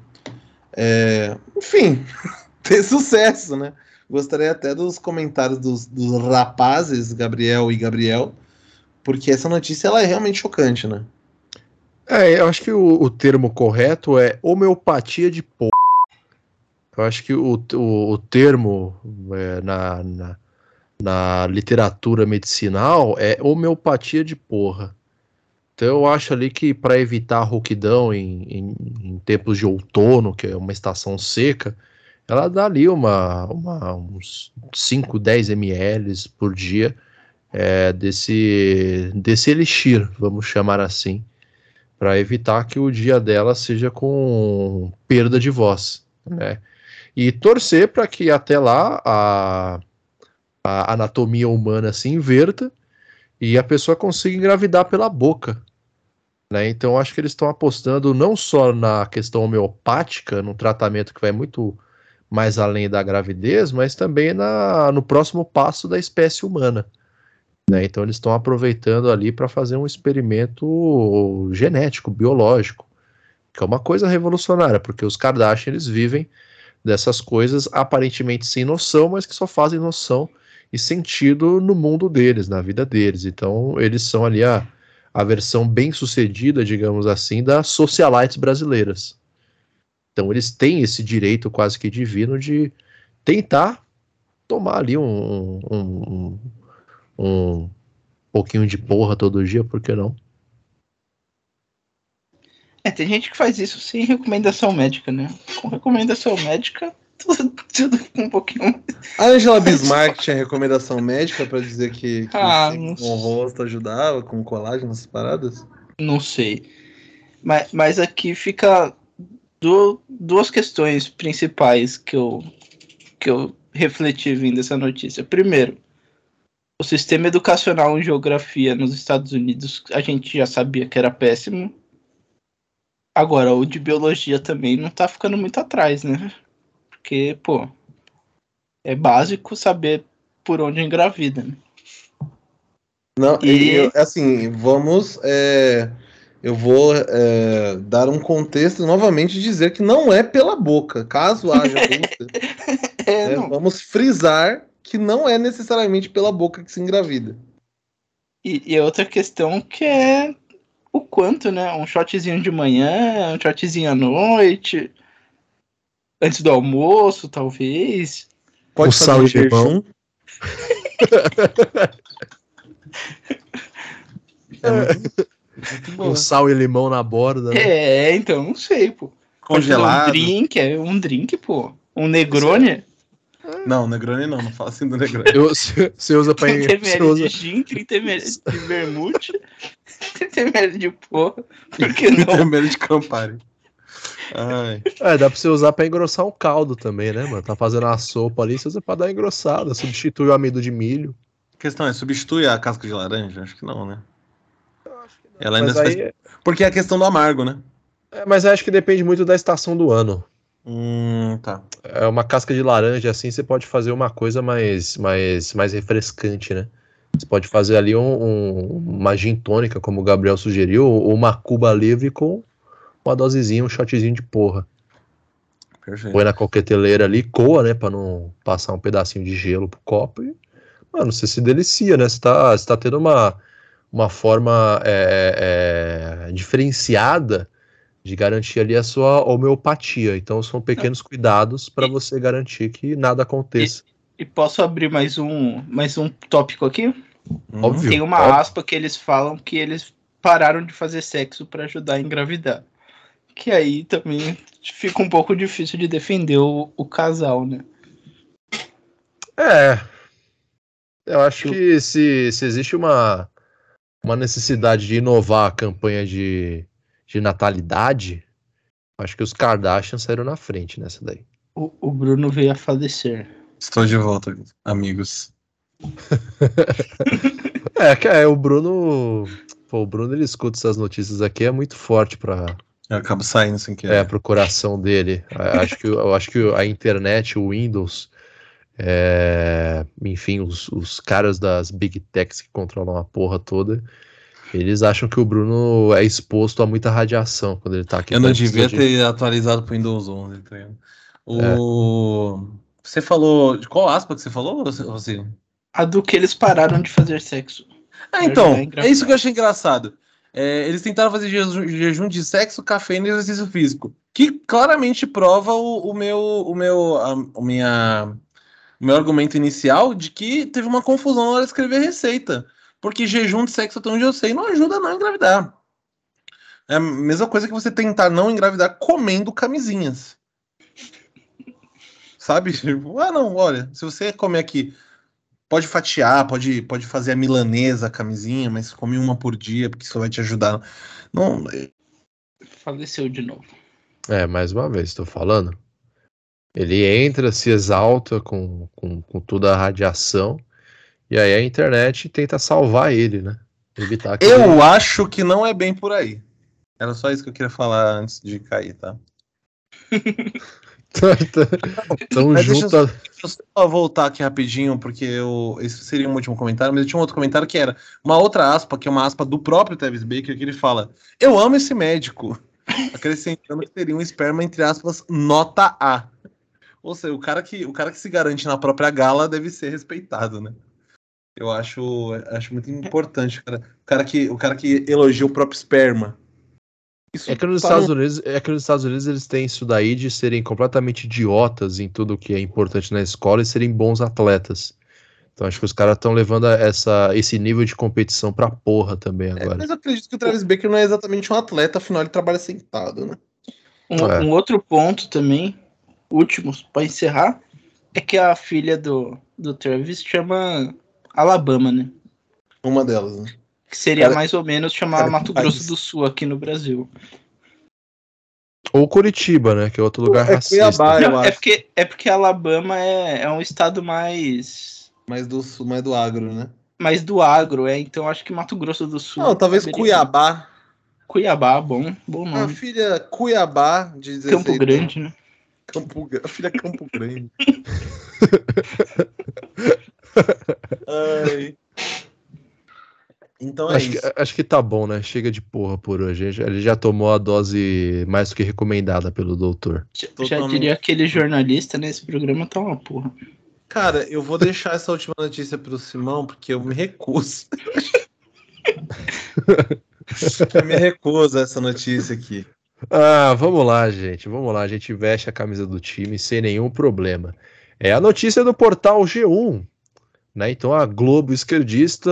é, enfim, [laughs] ter sucesso, né? Gostaria até dos comentários dos, dos rapazes, Gabriel e Gabriel, porque essa notícia ela é realmente chocante, né? É, eu acho que o, o termo correto é homeopatia de porra. Eu acho que o, o, o termo é, na, na, na literatura medicinal é homeopatia de porra. Então eu acho ali que para evitar a rouquidão em, em, em tempos de outono, que é uma estação seca, ela dá ali uma, uma, uns 5, 10 ml por dia é, desse, desse elixir, vamos chamar assim, para evitar que o dia dela seja com perda de voz, né? E torcer para que até lá a, a anatomia humana se inverta e a pessoa consiga engravidar pela boca. Né? Então acho que eles estão apostando não só na questão homeopática, num tratamento que vai muito mais além da gravidez, mas também na, no próximo passo da espécie humana. Né? Então eles estão aproveitando ali para fazer um experimento genético, biológico, que é uma coisa revolucionária, porque os Kardashian eles vivem dessas coisas aparentemente sem noção, mas que só fazem noção e sentido no mundo deles, na vida deles. Então eles são ali a, a versão bem sucedida, digamos assim, das socialites brasileiras. Então eles têm esse direito quase que divino de tentar tomar ali um, um, um pouquinho de porra todo dia, por que não? É, tem gente que faz isso sem recomendação médica, né? Com recomendação médica, tudo, tudo um pouquinho. A Angela Bismarck tinha recomendação médica para dizer que, que Ah, com o rosto ajudava com colágeno, essas paradas? Não sei. Mas, mas aqui fica du- duas questões principais que eu, que eu refleti vindo essa notícia. Primeiro, o sistema educacional em geografia nos Estados Unidos a gente já sabia que era péssimo. Agora, o de biologia também não tá ficando muito atrás, né? Porque, pô, é básico saber por onde engravida, né? Não, E- eu- assim, vamos. é, eu vou é, dar um contexto novamente e dizer que não é pela boca. Caso haja [laughs] dúvida, É, né, vamos frisar que não é necessariamente pela boca que se engravida. E, e outra questão que é o quanto, né? Um shotzinho de manhã, um shotzinho à noite, antes do almoço, talvez. Pode O fazer sal um e limão. jejum. [laughs] É bom. Com sal e limão na borda. né? É, então, não sei, pô. Congelado. Um drink, é um drink, pô. Um Negroni. Não, Negroni não, não fala assim do Negroni. Eu- Você usa pra. 30 Você ml usa, de gin, 30 ml de vermute, [laughs] 30 ml de porra. Por que não? Primeiro de Campari. Ai. é, dá pra você usar pra engrossar um caldo também, né, mano? Tá fazendo uma sopa ali, você usa pra dar engrossada. Substitui o amido de milho. A questão é, substitui a casca de laranja? Acho que não, né? Ela ainda faz... aí, Porque é a questão do amargo, né? é, mas acho que depende muito da estação do ano. Hum, tá. É uma casca de laranja assim, você pode fazer uma coisa mais, mais, mais refrescante, né? Você pode fazer ali um, um- uma gin tônica, como o Gabriel sugeriu, ou uma cuba livre com uma dosezinha, um shotzinho de porra. Perfeito. Põe na coqueteleira ali, coa, né? Pra não passar um pedacinho de gelo pro copo. E, mano, você se delicia, né? Você tá, você tá tendo uma, uma forma é, é, diferenciada de garantir ali a sua homeopatia. Então são pequenos cuidados para você garantir que nada aconteça. E posso abrir mais um, mais um tópico aqui? Óbvio. Tem uma óbvio. aspa que eles falam que eles pararam de fazer sexo pra ajudar a engravidar. Que aí também fica um pouco difícil de defender o, o casal, né? É. Eu acho que se, se existe uma, uma necessidade de inovar a campanha de, de natalidade, acho que os Kardashian saíram na frente nessa daí. O, o Bruno veio a falecer. Estou de volta, amigos. [laughs] É, que é, o Bruno. Pô, o Bruno ele escuta essas notícias aqui, é muito forte para Eu acabo saindo sem querer. é, pro coração dele. É, Acho que, eu acho que a internet, o Windows, é, enfim, os, os caras das Big Techs que controlam a porra toda, eles acham que o Bruno é exposto a muita radiação quando ele tá aqui. Eu não do devia estúdio. ter atualizado pro Windows 11, tá? O... Você falou... De qual aspa que você falou, você? A do que eles pararam de fazer sexo. Ah, então, É é isso que eu achei engraçado. É, eles tentaram fazer jejum, jejum de sexo, cafeína e exercício físico, que claramente prova o, o meu, o meu, a, o minha, o meu argumento inicial de que teve uma confusão na hora de escrever receita, porque jejum de sexo, até onde eu sei, não ajuda a não engravidar. É a mesma coisa que você tentar não engravidar comendo camisinhas. Sabe? [laughs] Tipo, ah, não, olha, se você comer aqui Pode fatiar, pode, pode fazer a milanesa, a camisinha, mas come uma por dia, porque isso vai te ajudar. Não, Faleceu de novo. É, mais uma vez, estou falando. Ele entra, se exalta com, com, com toda a radiação, e aí a internet tenta salvar ele, né? Evitar que ele- eu acho que não é bem por aí. Era só isso que eu queria falar antes de cair, tá? [laughs] [laughs] Tamo Mas deixa junto. eu- Deixa eu só voltar aqui rapidinho, porque eu, esse seria um último comentário, mas eu tinha um outro comentário que era uma outra aspa, que é uma aspa do próprio Travis Baker, que ele fala: Eu amo esse médico. [laughs] Acrescentando que teria um esperma, entre aspas, nota A. Ou seja, o cara que, o cara que se garante na própria gala deve ser respeitado, né? Eu acho, acho muito importante cara, o cara que, o cara que elogia o próprio esperma. Isso É que nos tá Estados no- Unidos, é que nos Estados Unidos eles têm isso daí de serem completamente idiotas em tudo que é importante na escola e serem bons atletas. Então acho que os caras estão levando essa, esse nível de competição pra porra também É, agora. mas eu acredito que o Travis Baker não é exatamente um atleta, afinal ele trabalha sentado, né? Um, É. um outro ponto também, último, pra encerrar, é que a filha do, do Travis chama Alabama, né? Uma delas, né? Que seria Cara- mais ou menos chamar cara, Mato Grosso do Sul aqui no Brasil. Ou Curitiba, né? Que é outro lugar É racista. Cuiabá, eu Não, é acho. porque, é porque Alabama é, é um estado mais, Mais do sul, mais do agro, né? mais do agro, é. Então acho que Mato Grosso do Sul. Não, talvez Cuiabá. Cuiabá, bom, bom A nome. filha Cuiabá, de 16 Campo Grande, né? Campo, a filha Campo Grande. [laughs] Ai. Então é Acho isso. que, acho que tá bom, né? Chega de porra por hoje. Ele já tomou a dose mais do que recomendada pelo doutor. Já- Já diria aquele jornalista, né? Esse programa tá uma porra. Cara, eu vou deixar essa última notícia pro Simão, porque eu me recuso. [laughs] eu me recuso a essa notícia aqui. Ah, vamos lá, gente. Vamos lá. A gente veste a camisa do time sem nenhum problema. É a notícia do portal G1. Né? Então a Globo esquerdista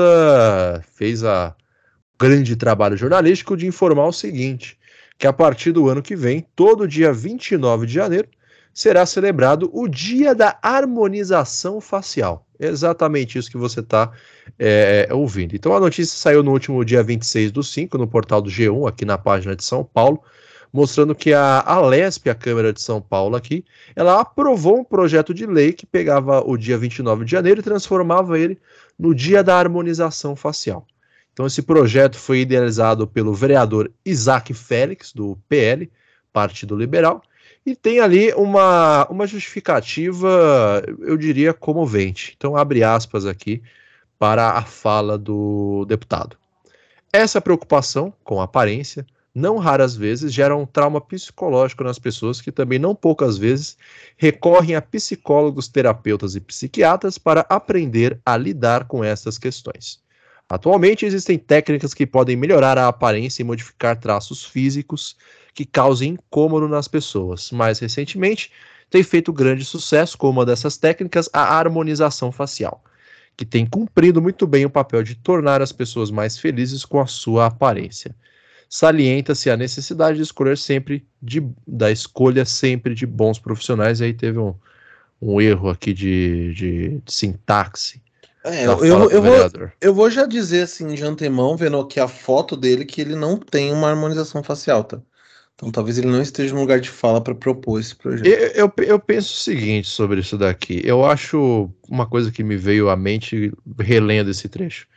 fez a grande trabalho jornalístico de informar o seguinte: que a partir do ano que vem, todo dia 29 de janeiro, será celebrado o Dia da Harmonização Facial. Exatamente isso que você está ouvindo. Então a notícia saiu no último dia 26 do 5, no portal do G1, aqui na página de São Paulo, mostrando que a Alesp, a Câmara de São Paulo aqui, ela aprovou um projeto de lei que pegava o dia 29 de janeiro e transformava ele no Dia da Harmonização Facial. Então esse projeto foi idealizado pelo vereador Isaac Félix, do PL, Partido Liberal, e tem ali uma, uma justificativa, eu diria, comovente. Então, abre aspas aqui para a fala do deputado. Essa preocupação com a aparência, não raras vezes, gera um trauma psicológico nas pessoas que também, não poucas vezes, recorrem a psicólogos, terapeutas e psiquiatras para aprender a lidar com essas questões. Atualmente existem técnicas que podem melhorar a aparência e modificar traços físicos que causem incômodo nas pessoas. Mais recentemente, tem feito grande sucesso com uma dessas técnicas, a harmonização facial, que tem cumprido muito bem o papel de tornar as pessoas mais felizes com a sua aparência. Salienta-se a necessidade de escolher sempre de, da escolha sempre de bons profissionais. E aí teve um, um erro aqui de, de, de sintaxe. É, eu, eu, eu vou, eu vou já dizer assim de antemão, vendo aqui a foto dele, que ele não tem uma harmonização facial, tá? Então talvez ele não esteja no lugar de fala para propor esse projeto. Eu, eu, eu penso o seguinte sobre isso daqui. Eu acho uma coisa que me veio à mente relendo esse trecho.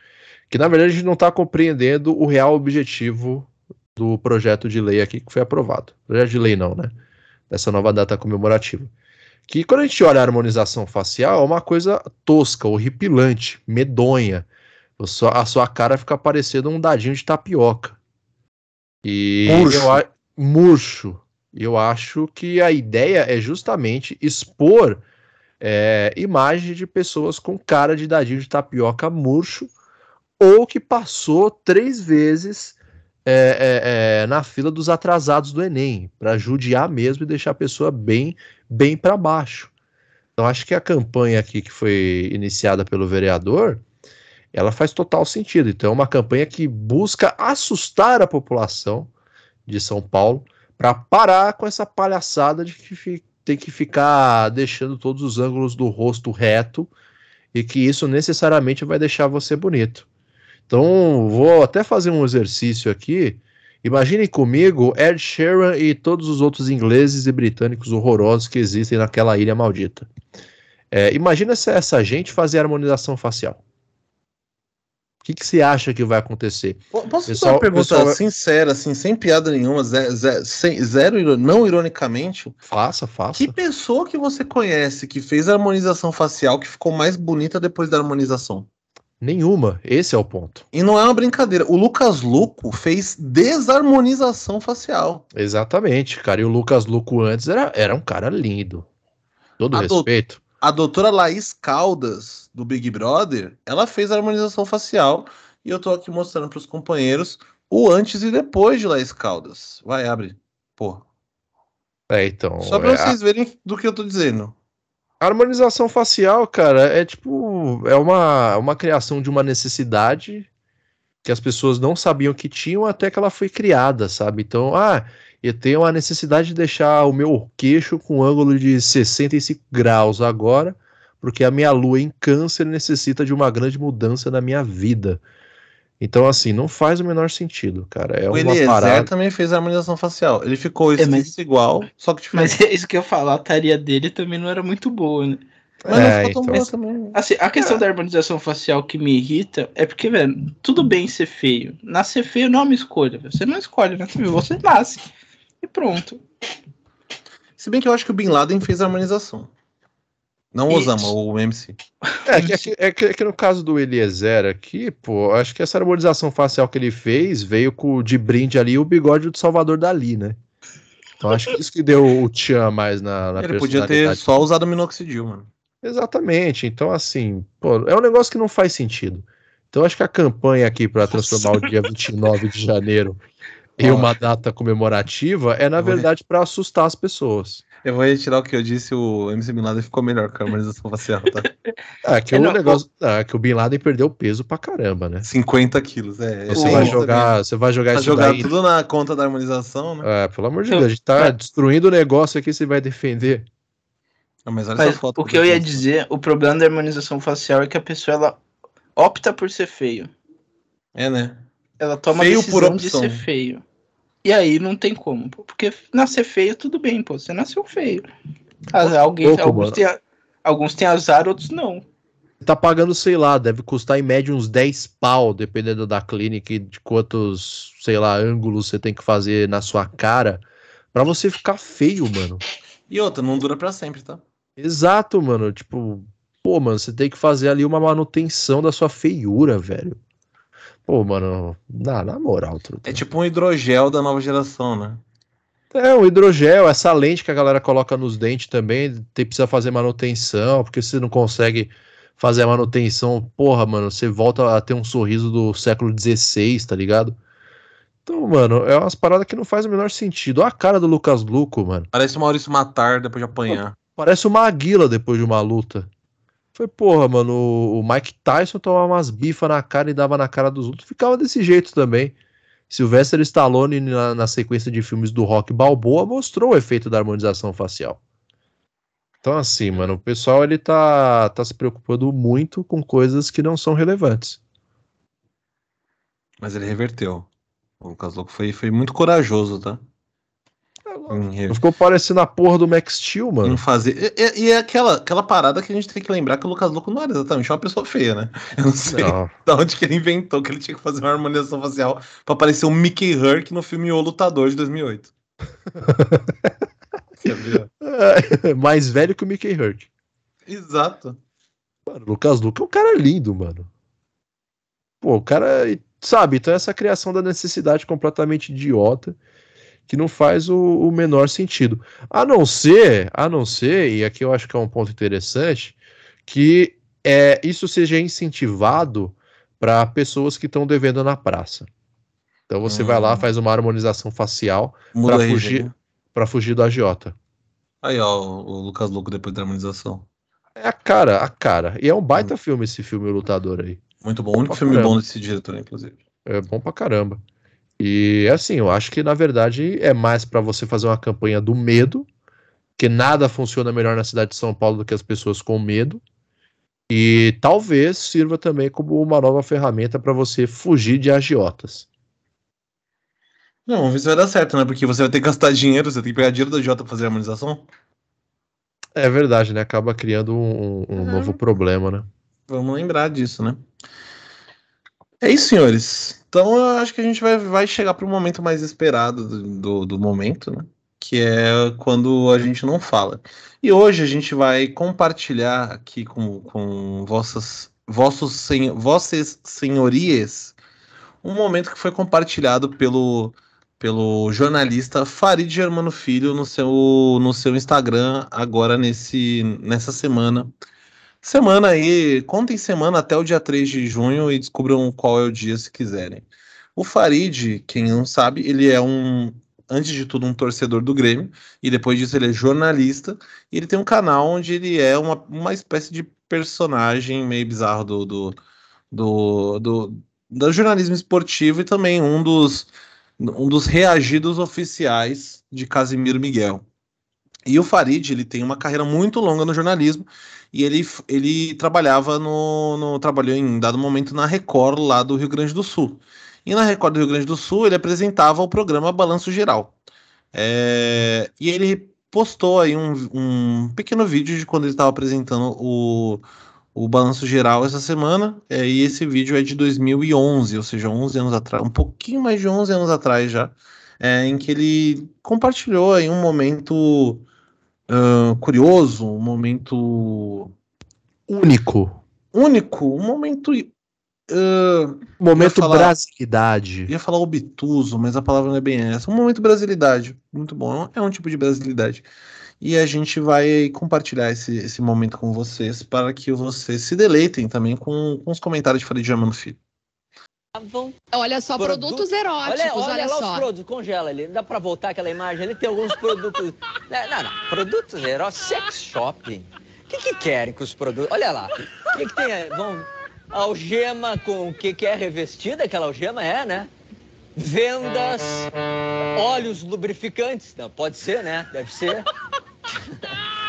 Que na verdade a gente não está compreendendo o real objetivo do projeto de lei aqui que foi aprovado. Projeto de lei não, né? Dessa nova data comemorativa. Que quando a gente olha a harmonização facial, é uma coisa tosca, horripilante, medonha. A sua, cara fica parecendo um dadinho de tapioca. E Murcho. eu a- murcho. Eu acho que a ideia é justamente expor é, imagem de pessoas com cara de dadinho de tapioca murcho ou que passou três vezes é, é, é, na fila dos atrasados do Enem, para judiar mesmo e deixar a pessoa bem, bem para baixo. Então, acho que a campanha aqui que foi iniciada pelo vereador, ela faz total sentido. Então, é uma campanha que busca assustar a população de São Paulo para parar com essa palhaçada de que tem que ficar deixando todos os ângulos do rosto reto e que isso necessariamente vai deixar você bonito. Então, vou até fazer um exercício aqui. Imaginem comigo Ed Sheeran e todos os outros ingleses e britânicos horrorosos que existem naquela ilha maldita. É, imagina se essa gente fazer harmonização facial. O que, que você acha que vai acontecer? Po- Posso Pessoal- fazer uma pergunta pessoal- sincera, assim, sem piada nenhuma, ze- ze- sem- zero, iro- não ironicamente? Faça, faça. Que pessoa que você conhece que fez a harmonização facial que ficou mais bonita depois da harmonização? Nenhuma. Esse é o ponto. E não é uma brincadeira. O Lucas Luco fez desarmonização facial. Exatamente, cara. E o Lucas Luco antes era, era um cara lindo. Todo A do- respeito. A doutora Laís Caldas, do Big Brother, ela fez a harmonização facial. E eu tô aqui mostrando pros companheiros o antes e depois de Laís Caldas. Vai, abre. Pô. É, então. Só pra é, vocês verem do que eu tô dizendo. A harmonização facial, cara, é tipo. É uma, uma criação de uma necessidade que as pessoas não sabiam que tinham até que ela foi criada, sabe? Então, ah, eu tenho a necessidade de deixar o meu queixo com um ângulo de 65 graus agora, porque a minha lua em câncer necessita de uma grande mudança na minha vida. Então, assim, não faz o menor sentido, cara. É o uma Eliezer parada. também fez a harmonização facial. Ele ficou É, mas- igual, só que diferente. Mas [laughs] é isso que eu falar, a taria dele também não era muito boa, né? Mas É, não ficou tão então. boa também. Assim, a questão da harmonização facial que me irrita é porque, velho, tudo bem ser feio. Nascer feio não é uma escolha, velho. Você não escolhe, né? [laughs] Você nasce. E pronto. Se bem que eu acho que o Bin Laden fez a harmonização. Não. Osama, o MC. É que, é, que, é, que, no caso do Eliezer aqui, pô, acho que essa harmonização facial que ele fez veio com de brinde ali o bigode do Salvador Dali, né? Então acho que isso que deu o tchan mais na, na Ele podia ter só usado minoxidil, mano. Exatamente. Então, assim, pô, é um negócio que não faz sentido. Então acho que a campanha aqui para transformar o dia [laughs] 29 de janeiro em uma data comemorativa é, na verdade, para assustar as pessoas. Eu vou retirar o que eu disse, o MC Bin Laden ficou melhor com a harmonização facial, tá? É [laughs] que É, o não, negócio. É que o Bin Laden perdeu peso pra caramba, né? 50 quilos, é. Você Sim. vai jogar, você vai jogar Pra isso jogar daí tudo na conta da harmonização, né? É, pelo amor de Eu- Deus, a gente tá é. destruindo o negócio aqui, você vai defender. Ah, Mas olha Mas essa foto. o que eu ia dizer, o problema da harmonização facial é que a pessoa ela opta por ser feio. É, né? Ela toma Feio a decisão por de opção. ser feio. E aí não tem como, pô, porque nascer feio tudo bem, pô, você nasceu feio. Ah, alguém, Pouco, alguns, têm, a- alguns têm azar, outros não. Tá pagando, sei lá, deve custar em média uns 10 pau, dependendo da clínica e de quantos, sei lá, ângulos você tem que fazer na sua cara, pra você ficar feio, mano. E outra, não dura pra sempre, tá? Exato, mano. Tipo, pô, mano, você tem que fazer ali uma manutenção da sua feiura, velho. Pô, mano, na, na moral, truta. É tipo um hidrogel da nova geração, né? É, o hidrogel, essa lente que a galera coloca nos dentes também, tem, precisa fazer manutenção, porque você não consegue fazer a manutenção, porra, mano, você volta a ter um sorriso do século XVI, tá ligado? Então, mano, é umas paradas que não faz o menor sentido. Olha a cara do Lucas Luco, mano. Parece o Maurício Matar depois de apanhar. Parece uma aguila depois de uma luta. Foi, porra, mano, o- Mike Tyson tomava umas bifas na cara e dava na cara dos outros, ficava desse jeito também. Sylvester Stallone, na, na sequência de filmes do Rock Balboa, mostrou o efeito da harmonização facial. Então, assim, mano, o pessoal ele tá, tá se preocupando muito com coisas que não são relevantes. Mas ele reverteu. O Lucas Louco foi, foi muito corajoso, tá? Em, re- Não ficou parecendo a porra do Max Steel, mano. fazer. E, e- é aquela, aquela parada que a gente tem que lembrar que o Lucas Louco não era exatamente uma pessoa feia, né? [laughs] Eu não sei Não. da onde que ele inventou que ele tinha que fazer uma harmonização facial pra parecer um Mickey Herc no filme O Lutador de 2008. Você viu? Mais velho que o Mickey Hurt. Exato. Mano, o Lucas Luca é um cara lindo, mano. Pô, o cara, sabe, então essa criação da necessidade completamente idiota que não faz o, o menor sentido. A não ser, a não ser, e aqui eu acho que é um ponto interessante, que é, isso seja incentivado para pessoas que estão devendo na praça. Então você vai lá, Hum. faz uma harmonização facial Muda Pra a fugir. fugir. para fugir do agiota. Aí, ó, o Lucas Louco depois da harmonização. É a cara, a cara. E é um baita filme esse filme, O Lutador aí. Muito bom. O único filme caramba. bom desse diretor, inclusive. É bom pra caramba. E assim, eu acho que na verdade é mais pra você fazer uma campanha do medo, que nada funciona melhor na cidade de São Paulo do que as pessoas com medo. E talvez sirva também como uma nova ferramenta pra você fugir de agiotas. Não, vamos ver se vai dar certo, né? Porque você vai ter que gastar dinheiro, você tem que pegar dinheiro da Jota pra fazer a harmonização. É verdade, né? Acaba criando um, um Uhum. novo problema, né? Vamos lembrar disso, né? É isso, senhores. Então eu acho que a gente vai, vai chegar para o momento mais esperado do, do, do, momento, né? Que é quando a gente não fala. E hoje a gente vai compartilhar aqui com, com vossas, vossos sen, vossas senhorias um momento que foi compartilhado pelo, pelo jornalista Farid Germano Filho no seu, no seu Instagram agora nesse, nessa semana. Semana aí, contem semana até o dia 3 de junho e descubram qual é o dia se quiserem. O Farid, quem não sabe, ele é um, antes de tudo, um torcedor do Grêmio, e depois disso ele é jornalista, e ele tem um canal onde ele é uma, uma espécie de personagem meio bizarro do, do, do, do, do jornalismo esportivo e também um dos, um dos reagidos oficiais de Casimiro Miguel. E o Farid, ele tem uma carreira muito longa no jornalismo e ele, ele trabalhava no, no trabalhou em dado momento na Record lá do Rio Grande do Sul. E na Record do Rio Grande do Sul ele apresentava o programa Balanço Geral. É, e ele postou aí um, um pequeno vídeo de quando ele estava apresentando o, o Balanço Geral essa semana. É, e esse vídeo é de 2011, ou seja, 11 anos atrás, um pouquinho mais de 11 anos atrás já, é, em que ele compartilhou aí um momento uh, curioso, um momento único. Único, um momento. Uh, momento falar, brasilidade. Ia falar obtuso, mas a palavra não é bem essa. Um momento brasilidade. Muito bom. É um tipo de brasilidade. E a gente vai compartilhar esse, esse momento com vocês para que vocês se deleitem também com, com os comentários de Farid Germano Filho. Olha só, Produto... produtos eróticos, olha, olha, olha lá só. os produtos, congela ali. Dá pra voltar aquela imagem ali? Tem alguns produtos... [laughs] não, não, produtos eróticos, sex shopping. O que que querem com os produtos? Olha lá, o que que tem? Vão... Algema com o que que é revestida, aquela algema é, né? Vendas, óleos lubrificantes, não, pode ser, né? Deve ser.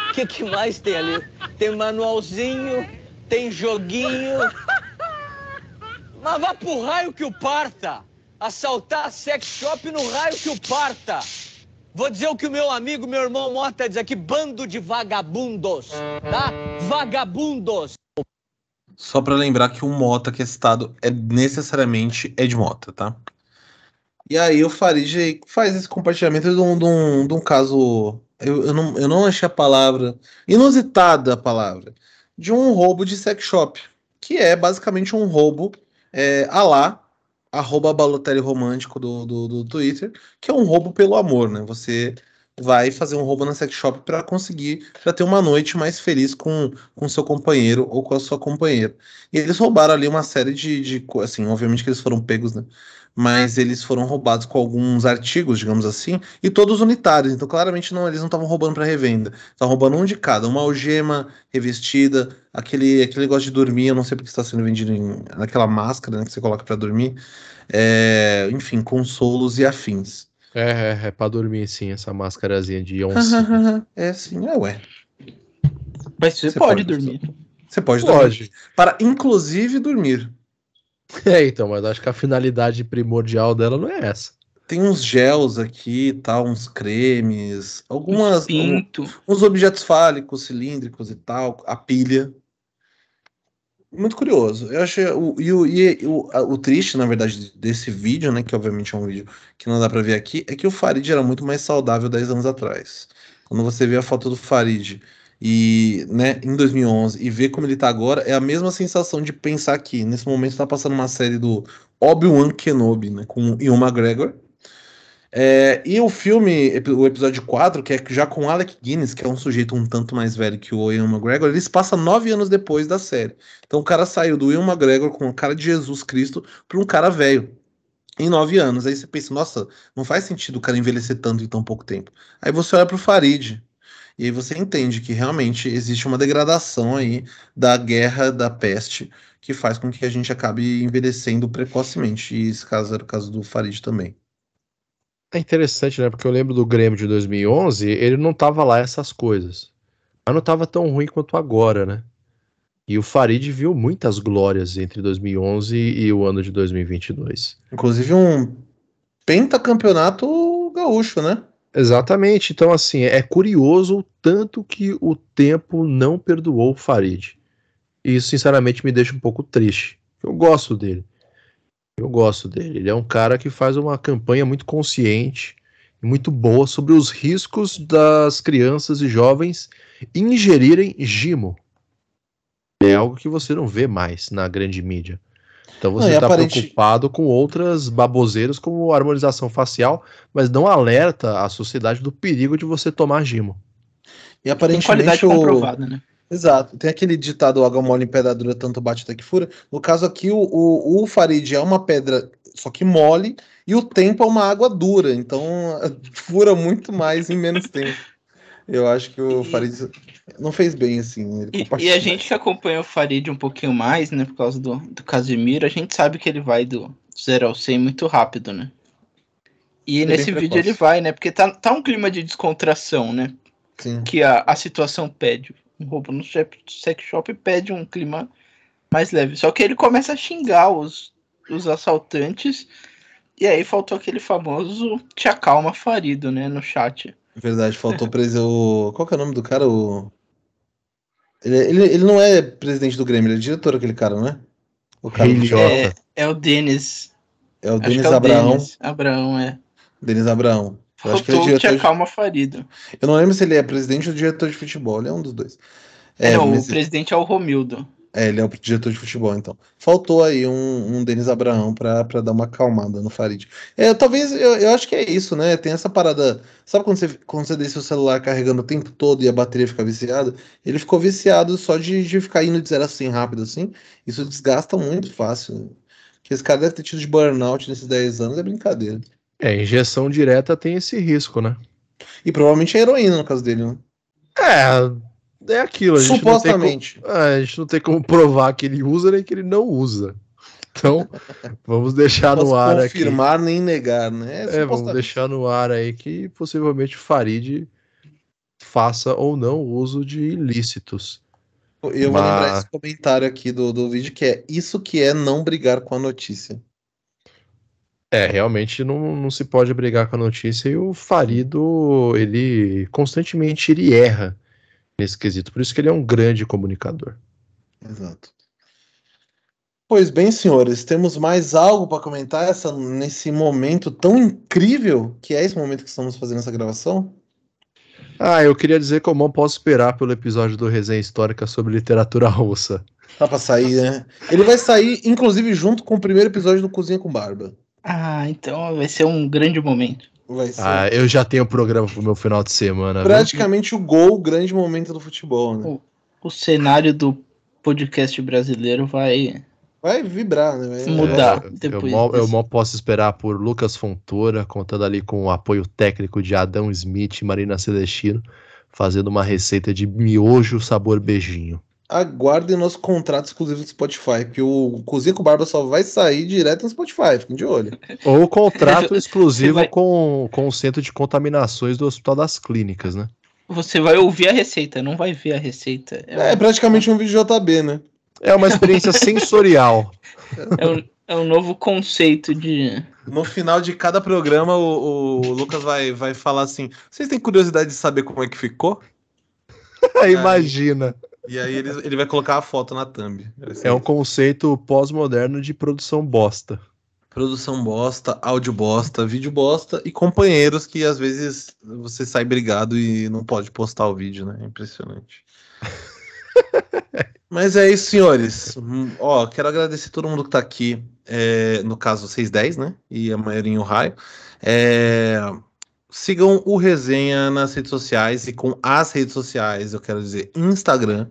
O [laughs] que que mais tem ali? Tem manualzinho, tem joguinho... Mas vá pro raio que o parta! Assaltar sex shop no raio que o parta! Vou dizer o que o meu amigo, meu irmão Mota diz aqui, bando de vagabundos, tá? Vagabundos! Só para lembrar que o Mota que é citado é necessariamente Ed Mota, tá? E aí o Farid faz esse compartilhamento de um, de um, de um caso, eu, eu, não, eu não achei a palavra, inusitada a palavra, de um roubo de sex shop, que é basicamente um roubo é, a lá, arroba Balotelli Romântico do, do, do, Twitter, que é um roubo pelo amor, né? Você vai fazer um roubo na sex shop para conseguir, para ter uma noite mais feliz com, com seu companheiro ou com a sua companheira. E eles roubaram ali uma série de, de assim, obviamente que eles foram pegos, né? Mas eles foram roubados com alguns artigos, digamos assim, e todos unitários. Então, claramente, não, eles não estavam roubando para revenda. Estavam roubando um de cada, uma algema revestida, aquele, aquele negócio de dormir, eu não sei porque está sendo vendido em, naquela máscara né, que você coloca para dormir. É, enfim, consolos e afins. É, é, é para dormir, sim, essa máscarazinha de [laughs] onça. é, sim, é, ué. Mas você, você pode, pode, dormir. Você pode, pode dormir. Para, inclusive, dormir. [laughs] É, então, mas acho que a finalidade primordial dela não é essa. Tem uns gels aqui, tá, uns cremes, algumas Pinto. uns objetos fálicos, cilíndricos e tal, a pilha. Muito curioso. Eu achei o, e, o, e o, o triste, na verdade, desse vídeo, né, que obviamente é um vídeo que não dá para ver aqui, é que o Farid era muito mais saudável 10 anos atrás. Quando você vê a foto do Farid e, né, em 2011 e ver como ele tá agora, é a mesma sensação de pensar que nesse momento tá passando uma série do Obi-Wan Kenobi, né, com Ian McGregor. É, e o filme, o episódio 4, que é já com Alec Guinness, que é um sujeito um tanto mais velho que o Ian McGregor, eles passam nove anos depois da série. Então o cara saiu do Ian McGregor com a cara de Jesus Cristo para um cara velho em nove anos. Aí você pensa, nossa, não faz sentido o cara envelhecer tanto em tão pouco tempo. Aí você olha pro Farid, e aí você entende que realmente existe uma degradação aí da guerra da peste que faz com que a gente acabe envelhecendo precocemente. E esse caso era o caso do Farid também. É interessante, né? Porque eu lembro do Grêmio de 2011, ele não tava lá essas coisas. Mas não tava tão ruim quanto agora, né? E o Farid viu muitas glórias entre 2011 e o ano de 2022. Inclusive um pentacampeonato gaúcho, né? Exatamente. Então, assim, é curioso o tanto que o tempo não perdoou o Farid. E isso, sinceramente, me deixa um pouco triste. Eu gosto dele. Eu gosto dele. Ele é um cara que faz uma campanha muito consciente e muito boa sobre os riscos das crianças e jovens ingerirem gimo. É algo que você não vê mais na grande mídia. Então você está aparente... preocupado com outras baboseiras como harmonização facial, mas não alerta a sociedade do perigo de você tomar gimo. E aparentemente Tem qualidade o... comprovada, né? Exato. Tem aquele ditado água mole em pedra dura, tanto bate até que fura. No caso aqui, o, o, o Farid é uma pedra, só que mole, e o tempo é uma água dura. Então [laughs] fura muito mais em menos tempo. Eu acho que o Farid não fez bem, assim. E, e, a gente que acompanha o Farid um pouquinho mais, né, por causa do, do Casimiro, a gente sabe que ele vai do 0 ao 100 muito rápido, né? E é nesse vídeo ele vai, né? Porque tá, tá um clima de descontração, né? Sim. Que a, a situação pede. Um roubo no sex shop pede um clima mais leve. Só que ele começa a xingar os, os assaltantes. E aí faltou aquele famoso te acalma farido, né? No chat. Verdade, faltou preso. Qual que é o nome do cara? O... Ele, ele, ele não é presidente do Grêmio, ele é diretor, aquele cara, não é? O cara é, é o Denis. É o Denis é Abraão. Denis. Abraão, é. Denis Abraão. Eu acho que ele é diretor te acalma de... farido. Eu não lembro se ele é presidente ou diretor de futebol, ele é um dos dois. É, é mas... o presidente é o Romildo. É, ele é o diretor de futebol, então. Faltou aí um, um Denis Abraão para dar uma acalmada no Farid. É, talvez, eu, eu acho que é isso, né? Tem essa parada. Sabe quando você, quando você deixa o celular carregando o tempo todo e a bateria fica viciada? Ele ficou viciado só de, de ficar indo de zero assim rápido assim. Isso desgasta muito fácil. Que esse cara deve ter tido de burnout nesses 10 anos, é brincadeira. É, injeção direta tem esse risco, né? E provavelmente é heroína no caso dele, né? É é aquilo. A gente Supostamente. Como, é, a gente não tem como provar que ele usa nem que ele não usa. Então, [laughs] vamos deixar no ar aqui. confirmar nem negar, né? É, vamos deixar no ar aí que possivelmente Farid faça ou não uso de ilícitos. Eu Mas... vou lembrar esse comentário aqui do, do vídeo que é isso que é não brigar com a notícia. É, realmente não, não se pode brigar com a notícia e o Farido, ele constantemente ele erra nesse quesito. Por isso que ele é um grande comunicador. Exato. Pois bem, senhores, temos mais algo para comentar essa, nesse momento tão incrível que é esse momento que estamos fazendo essa gravação? Ah, eu queria dizer que eu não posso esperar pelo episódio do Resenha Histórica sobre literatura russa. Tá pra sair, né? Ele vai sair, inclusive, junto com o primeiro episódio do Cozinha com Barba. Ah, então vai ser um grande momento. Ah, eu já tenho programa pro meu final de semana. Praticamente viu? o gol, o grande momento do futebol, né? O, o, cenário do podcast brasileiro vai. Vai vibrar, né? Vai mudar é, depois. Eu mal, eu mal, posso esperar por Lucas Fontoura, contando ali com o apoio técnico de Adão Smith e Marina Celestino, fazendo uma receita de miojo sabor beijinho aguardem nosso contrato exclusivo do Spotify, que o Cozinha com Barba só vai sair direto no Spotify, fiquem de olho. [laughs] Ou contrato [laughs] exclusivo vai... com, com o Centro de Contaminações do Hospital das Clínicas, né? Você vai ouvir a receita, não vai ver a receita. É, é praticamente um vídeo JB, né? É uma experiência [laughs] sensorial. É um, é um novo conceito de. No final de cada programa, o, o Lucas vai, vai falar assim: vocês têm curiosidade de saber como é que ficou? Imagina. E aí ele, ele vai colocar a foto na thumb. É um conceito pós-moderno de produção bosta. Produção bosta, áudio bosta, vídeo bosta e companheiros que às vezes você sai brigado e não pode postar o vídeo, né? É impressionante. [laughs] Mas é isso, senhores. Ó, quero agradecer todo mundo que tá aqui. É, no caso, 610, né? E a maioria em Ohio. É, Sigam o Resenha nas redes sociais e com as redes sociais, eu quero dizer, Instagram.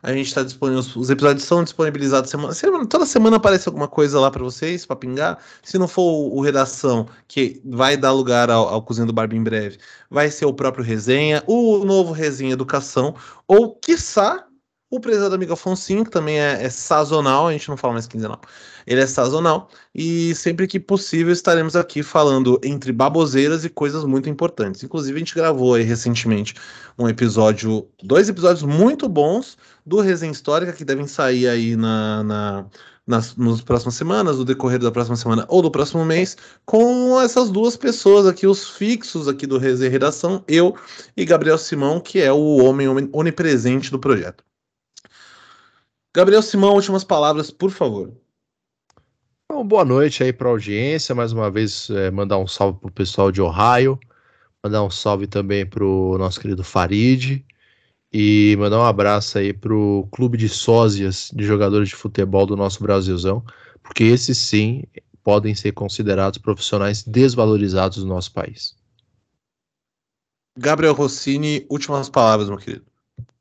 A gente está disponível, os episódios são disponibilizados semana, semana, toda semana aparece alguma coisa lá para vocês, para pingar. Se não for o, Redação, que vai dar lugar ao, ao Cozinha do Barbie em breve, vai ser o próprio Resenha, o novo Resenha Educação, ou, quiçá, o Prezado Amigo Afonso, que também é, é, sazonal, a gente não fala mais quinzenal. Ele é sazonal e sempre que possível estaremos aqui falando entre baboseiras e coisas muito importantes. Inclusive, a gente gravou aí recentemente um episódio, dois episódios muito bons do Resenha Histórica, que devem sair aí na, na nas, nas próximas semanas, no decorrer da próxima semana ou do próximo mês, com essas duas pessoas aqui, os fixos aqui do Resenha Redação, eu e Gabriel Simão, que é o homem onipresente do projeto. Gabriel Simão, últimas palavras, por favor. Então, boa noite aí para a audiência. Mais uma vez, é, mandar um salve para o pessoal de Ohio, mandar um salve também para o nosso querido Farid e mandar um abraço aí para o clube de sósias de jogadores de futebol do nosso Brasilzão, porque esses sim podem ser considerados profissionais desvalorizados do nosso país. Gabriel Rossini, últimas palavras, meu querido.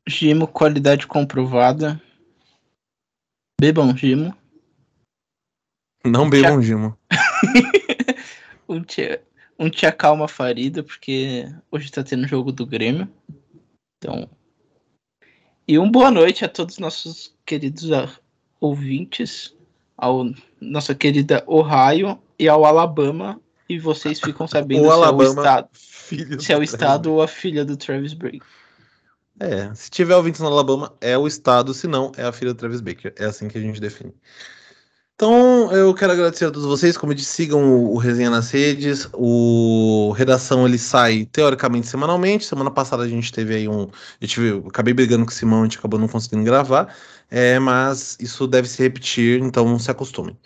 Gimo, qualidade comprovada. Bebam Gimo. Não bebam Gimo. [laughs] um, tia, um farida, porque hoje tá tendo jogo do Grêmio. Então. E um boa noite a todos os nossos queridos ouvintes, ao nossa querida Ohio e ao Alabama. E vocês ficam [laughs] sabendo o se Alabama, é o estado, se é o estado ou a filha do Travis Briggs. É, se tiver ouvintes no Alabama, é o estado, se não, é a filha do Travis Baker. É assim que a gente define. Então, eu quero agradecer a todos vocês. Como eu disse, sigam o, o Resenha nas redes. O Redação ele sai teoricamente semanalmente. Semana passada a gente teve aí um. Eu, tive, eu acabei brigando com o Simão, a gente acabou não conseguindo gravar. É, mas isso deve se repetir, então se acostumem.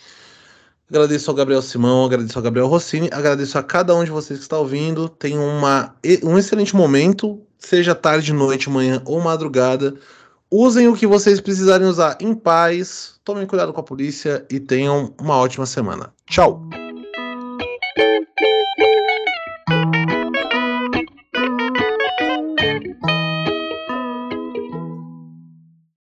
Agradeço ao Gabriel Simão, agradeço ao Gabriel Rossini, agradeço a cada um de vocês que está ouvindo. Tenham uma, um excelente momento, seja tarde, noite, manhã ou madrugada. Usem o que vocês precisarem usar em paz tomem cuidado com a polícia e tenham uma ótima semana. Tchau!